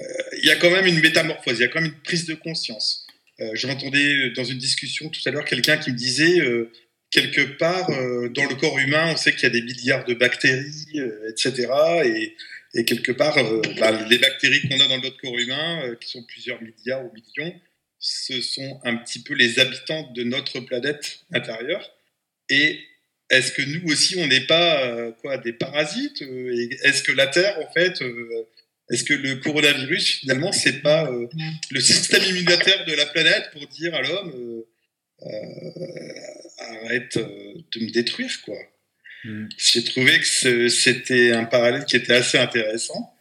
euh, il y a quand même une métamorphose, il y a quand même une prise de conscience. Euh, J'entendais dans une discussion tout à l'heure quelqu'un qui me disait euh, quelque part euh, dans le corps humain, on sait qu'il y a des milliards de bactéries, euh, etc. Et, quelque part, bah, les bactéries qu'on a dans notre corps humain, qui sont plusieurs milliards ou millions, ce sont un petit peu les habitants de notre planète intérieure. Et est-ce que nous aussi, on n'est pas euh, quoi, des parasites Est-ce que la Terre, en fait, euh, est-ce que le coronavirus, finalement, c'est pas euh, le système immunitaire de la planète pour dire à l'homme arrête de me détruire, quoi mm. J'ai trouvé que c'était un parallèle qui était assez intéressant.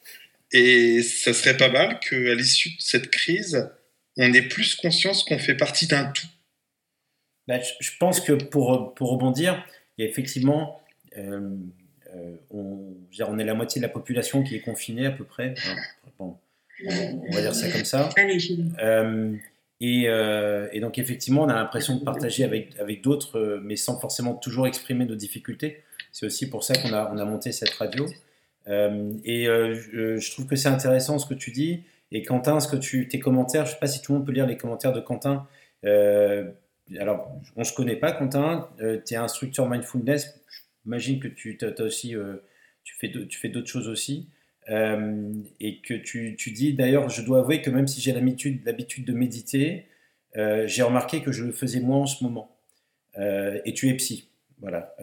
Et ça serait pas mal qu'à l'issue de cette crise, on ait plus conscience qu'on fait partie d'un tout. Bah, je pense que pour, pour rebondir, il y a effectivement, euh, euh, on, on, est la moitié de la population qui est confinée à peu près. Bon, on va dire ça comme ça. Euh, et, euh, et, donc effectivement, on a l'impression de partager avec, avec d'autres, mais sans forcément toujours exprimer nos difficultés. C'est aussi pour ça qu'on a, on a monté cette radio. et je, je, trouve que c'est intéressant ce que tu dis. Et Quentin, ce que tu, tes commentaires, je ne sais pas si tout le monde peut lire les commentaires de Quentin. Alors, on ne se connaît pas, Quentin. Euh, tu es instructeur mindfulness. J'imagine que euh, tu fais, d'autres choses aussi. Euh, et que tu, dis, d'ailleurs, je dois avouer que même si j'ai l'habitude de méditer, euh, j'ai remarqué que je le faisais moins en ce moment. Et tu es psy. Voilà.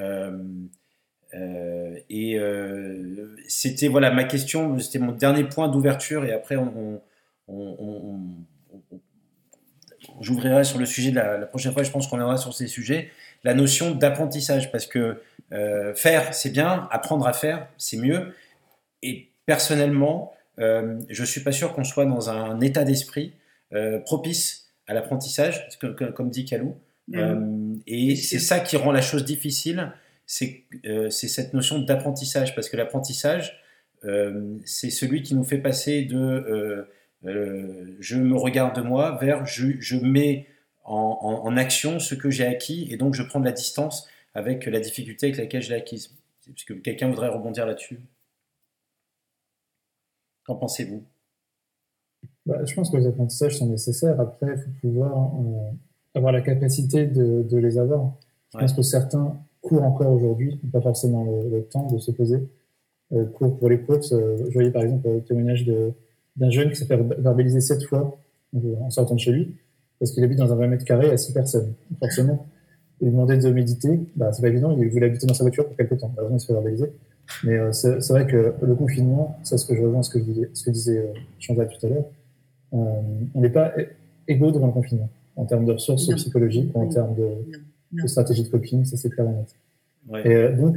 et c'était voilà ma question, c'était mon dernier point d'ouverture. Et après, on, j'ouvrirai sur le sujet la, prochaine fois, je pense qu'on viendra sur ces sujets, la notion d'apprentissage, parce que euh, faire, c'est bien, apprendre à faire, c'est mieux. Et personnellement, euh, je ne suis pas sûr qu'on soit dans un état d'esprit euh, propice à l'apprentissage, comme dit Kalou. Mmh. et c'est ça qui rend la chose difficile, c'est cette notion d'apprentissage, parce que l'apprentissage, c'est celui qui nous fait passer de je me regarde de moi vers je, je mets en, en, en, action ce que j'ai acquis et donc je prends de la distance avec la difficulté avec laquelle je l'ai acquise. Est-ce que quelqu'un voudrait rebondir là-dessus Qu'en pensez-vous? Bah, Je pense que les apprentissages sont nécessaires. Après, il faut pouvoir euh, avoir la capacité de, de les avoir. Je ouais. pense que certains courent encore aujourd'hui, n'ont pas forcément le, le, temps de se poser. Euh, courent pour les courses. Euh, je voyais par exemple le témoignage d'un jeune qui s'est fait verbaliser sept fois en sortant de chez lui, parce qu'il habite dans un 20 mètres carrés à six personnes. Forcément, il lui demandait de méditer, bah, c'est pas évident, il voulait habiter dans sa voiture pour quelques temps. Bah, il se fait verbaliser. Mais euh, c'est vrai que le confinement, c'est ce que je rejoins ce que, je disais, ce que disait euh, Chantal tout à l'heure, euh, on n'est pas égaux devant le confinement, en termes de ressources non. psychologiques, en termes de, non. Non. de, stratégie de coping, ça c'est clair et net. Ouais. Et euh, donc,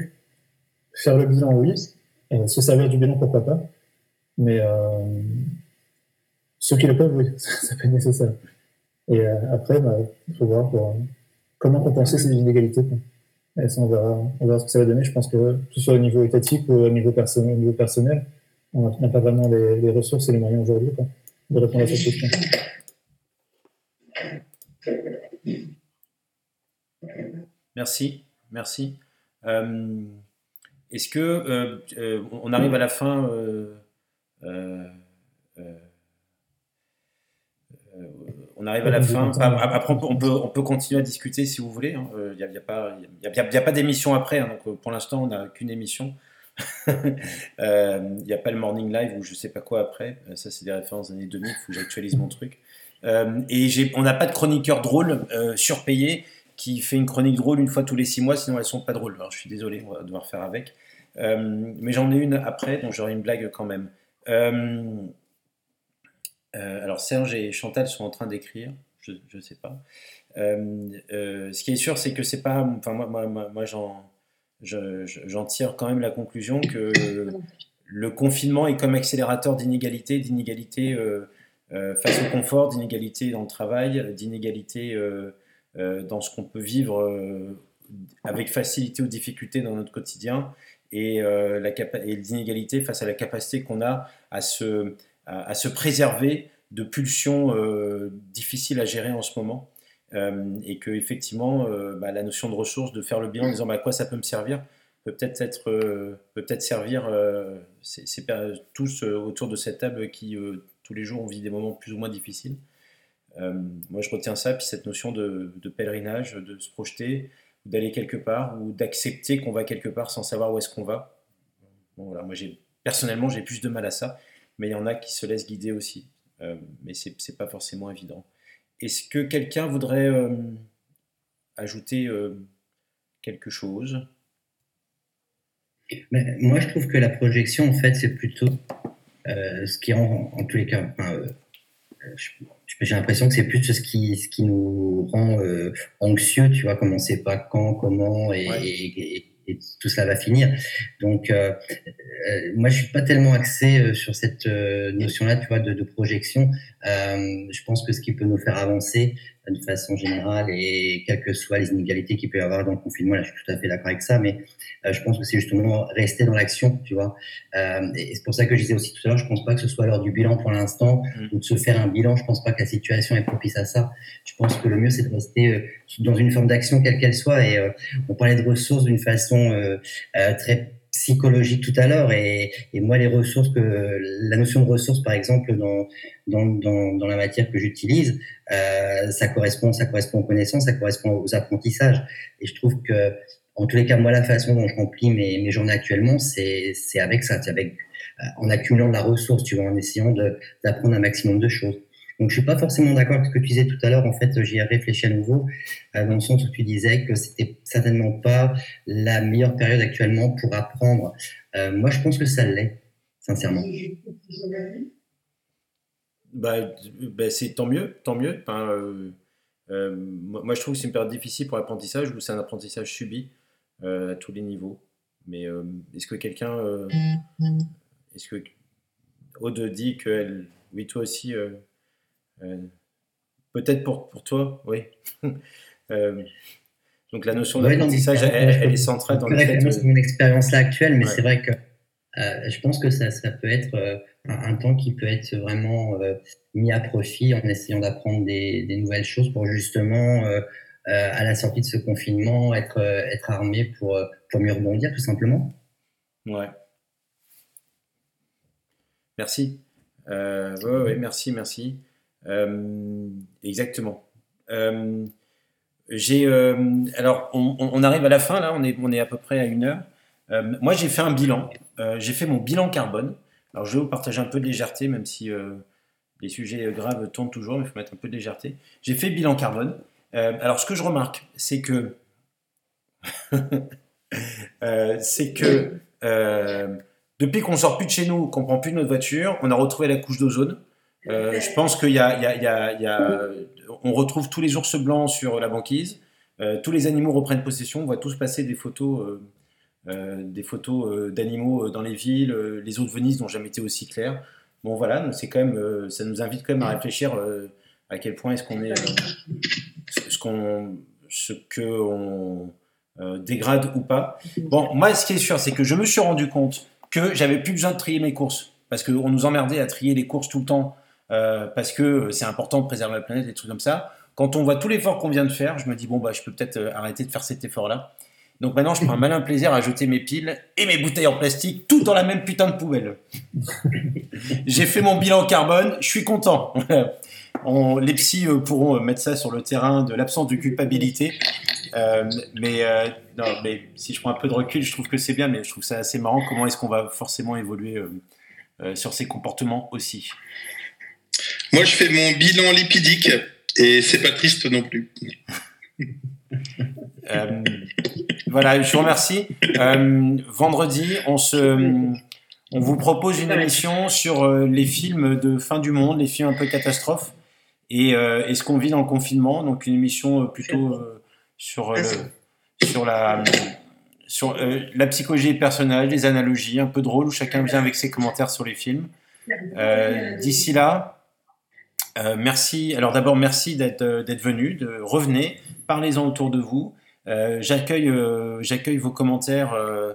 faire le bilan, oui, se servir du bilan, pourquoi pas, mais euh, ceux qui le peuvent, oui, [LAUGHS] ça peut être nécessaire. Et euh, après, bah, il faut voir pour, comment compenser ces inégalités. Ça, on verra, ce que ça va donner. Je pense que, que ce soit au niveau étatique ou au niveau personnel, au niveau personnel on n'a pas vraiment les, ressources et les moyens aujourd'hui de répondre à cette question. Merci, merci. Euh, Est-ce que euh, euh, on arrive à la fin on arrive à la fin. Après, on peut, on peut, continuer à discuter si vous voulez. Il hein. n'y a, a, pas, y a, y a pas d'émission après. Hein. Donc, pour l'instant, on n'a qu'une émission. [LAUGHS] Il n'y a pas le morning live ou je sais pas quoi après. Ça, c'est des références années 2000. Il faut que j'actualise mon truc. Euh, et on n'a pas de chroniqueur drôle euh, surpayé qui fait une chronique drôle une fois tous les six mois, sinon elles sont pas drôles. Alors, je suis désolé, on va devoir faire avec. Euh, mais j'en ai une après, donc j'aurai une blague quand même. Euh, alors Serge et Chantal sont en train d'écrire, je ne sais pas. Euh, euh, ce qui est sûr, c'est que c'est pas. Enfin, moi, moi, moi, j'en, je- je- j'en tire quand même la conclusion que le confinement est comme accélérateur d'inégalité, d'inégalité face au confort, d'inégalité dans le travail, d'inégalité dans ce qu'on peut vivre avec facilité ou difficulté dans notre quotidien, et, euh, et d'inégalité face à la capacité qu'on a à se, à, se préserver de pulsions euh, difficiles à gérer en ce moment. Euh, et que effectivement, euh, bah, la notion de ressources, de faire le bilan en disant bah, à quoi ça peut me servir, peut peut-être être, peut peut-être servir per- tous autour de cette table qui tous les jours on vit des moments plus ou moins difficiles. Moi, je retiens ça, puis cette notion de, pèlerinage, de se projeter, d'aller quelque part ou d'accepter qu'on va quelque part sans savoir où est-ce qu'on va. Voilà, moi, personnellement, j'ai plus de mal à ça, mais il y en a qui se laissent guider aussi. Euh, mais c'est c'est pas forcément évident. Est-ce que quelqu'un voudrait euh, ajouter euh, quelque chose? Mais moi, je trouve que la projection, en fait, c'est plutôt ce qui rend, en tous les cas, enfin, j'ai l'impression que c'est plus ce qui, ce qui nous rend euh, anxieux, tu vois, comme on ne sait pas quand, comment et, et- et- et tout cela va finir. Donc, euh, euh, moi, je suis pas tellement axé euh, sur cette euh, notion-là, tu vois, de, de projection. Je pense que ce qui peut nous faire avancer de façon générale, et quelles que soient les inégalités qu'il peut y avoir dans le confinement, là, je suis tout à fait d'accord avec ça, mais euh, je pense que c'est justement rester dans l'action, tu vois. Euh, et c'est pour ça que je disais aussi tout à l'heure, je pense pas que ce soit l'heure du bilan pour l'instant, ou de se faire un bilan. Je pense pas que la situation est propice à ça. Je pense que le mieux, c'est de rester euh, dans une forme d'action, quelle qu'elle soit. Et on parlait de ressources d'une façon très psychologique tout à l'heure et, moi les ressources que la notion de ressources par exemple dans dans, dans, la matière que j'utilise euh, ça correspond ça correspond aux connaissances ça correspond aux apprentissages. Et je trouve que en tous les cas moi la façon dont je remplis mes, mes journées actuellement c'est c'est avec ça c'est avec euh, en accumulant de la ressource tu vois en essayant d'apprendre un maximum de choses donc, je suis pas forcément d'accord avec ce que tu disais tout à l'heure. En fait, j'y ai réfléchi à nouveau, euh, dans le sens où tu disais que c'était certainement pas la meilleure période actuellement pour apprendre. Euh, moi, je pense que ça l'est, sincèrement. Bah, bah, c'est tant mieux, tant mieux. Enfin, euh, euh, moi, moi, je trouve que c'est une période difficile pour l'apprentissage, où c'est un apprentissage subi euh, à tous les niveaux. Mais euh, est-ce que quelqu'un, euh, est-ce que Aude dit qu'elle, oui, toi aussi, peut-être pour, pour toi, oui. [LAUGHS] Euh, donc la notion Ouais, d'apprentissage, mais- elle, elle est centrale dans le fait. C'est mon expérience là actuelle, mais Ouais. c'est vrai que euh, je pense que ça, ça peut être euh, un, un temps qui peut être vraiment euh, mis à profit en essayant d'apprendre des, des nouvelles choses pour justement, euh, euh, à la sortie de ce confinement, être, euh, être armé pour, euh, pour mieux rebondir, tout simplement. Ouais. Merci. Euh, ouais, ouais, merci, merci. Euh, exactement. Euh, j'ai, euh, alors, on, arrive à la fin, là, on est, on est à peu près à une heure. Moi, j'ai fait un bilan. J'ai fait mon bilan carbone. Alors, je vais vous partager un peu de légèreté, même si les sujets graves tournent toujours, mais il faut mettre un peu de légèreté. J'ai fait bilan carbone. Alors, ce que je remarque, c'est que, [LAUGHS] c'est que depuis qu'on sort plus de chez nous, qu'on prend plus de notre voiture, on a retrouvé la couche d'ozone. Euh, je pense qu'il y a, on retrouve tous les ours blancs sur la banquise. Euh, tous les animaux reprennent possession. On voit tous passer des photos, euh, des photos d'animaux dans les villes. Les eaux de Venise n'ont jamais été aussi claires. Bon voilà, donc c'est quand même, ça nous invite quand même à réfléchir à quel point est-ce qu'on est, ce qu'on, ce que on dégrade ou pas. Bon, moi, ce qui est sûr, c'est que je me suis rendu compte que j'avais plus besoin de trier mes courses parce qu'on nous emmerdait à trier les courses tout le temps euh, parce que c'est important de préserver la planète, des trucs comme ça. Quand on voit tout l'effort qu'on vient de faire, je me dis bon bah je peux peut-être euh, arrêter de faire cet effort-là. Donc maintenant, je prends un malin plaisir à jeter mes piles et mes bouteilles en plastique tout dans la même putain de poubelle. [LAUGHS] J'ai fait mon bilan carbone, je suis content. [LAUGHS] On- les psys euh, pourront mettre ça sur le terrain de l'absence de culpabilité. Euh, mais, euh, non, mais si je prends un peu de recul, je trouve que c'est bien, mais je trouve ça assez marrant. Comment est-ce qu'on va forcément évoluer euh, sur ces comportements aussi Moi, je fais mon bilan lipidique et c'est pas triste non plus. Euh, voilà, je vous remercie. Euh, vendredi, on se, on vous propose une émission sur euh, les films de fin du monde, les films un peu catastrophes et, et ce qu'on vit dans le confinement. Donc une émission plutôt sur le, sur la sur la psychologie des personnages, les analogies, un peu drôle où chacun vient avec ses commentaires sur les films. D'ici là, merci. Alors d'abord, merci d'être d'être venu, revenez, parlez-en autour de vous. Euh, j'accueille, euh, vos commentaires euh,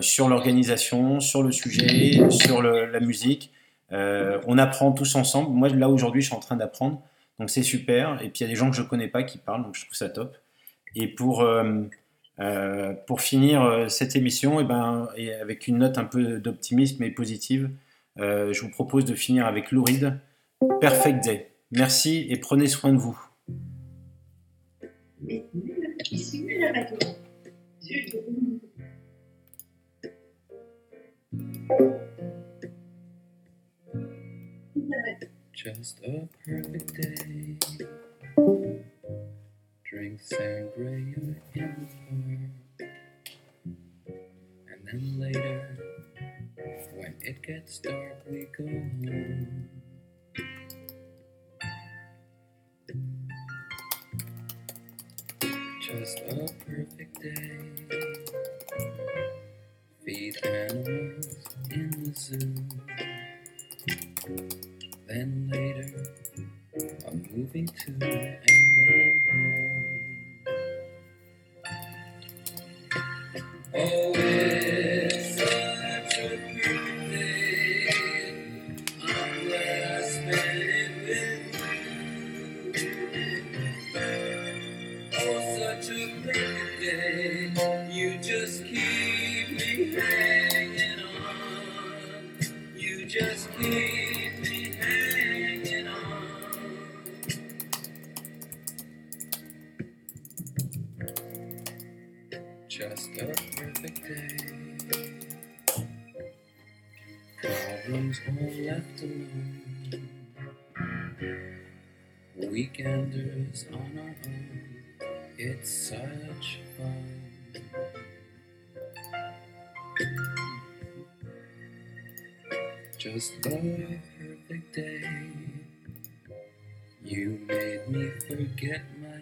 sur l'organisation, sur le sujet, sur la musique. on apprend tous ensemble. Moi, là aujourd'hui, je suis en train d'apprendre, donc c'est super. Et puis il y a des gens que je connais pas qui parlent, donc je trouve ça top. Et pour pour finir cette émission, eh ben, et avec une note un peu d'optimisme et positive, je vous propose de finir avec Louride. Perfect Day. Merci et prenez soin de vous. Just a perfect day. Drink sangria in the park. And then later, when it gets dark, we go home. Just a perfect day. Feed animals in the zoo. Then later, I'm moving to and then home.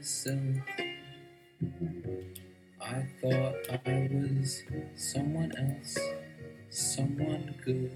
Myself. I thought I was someone else, someone good.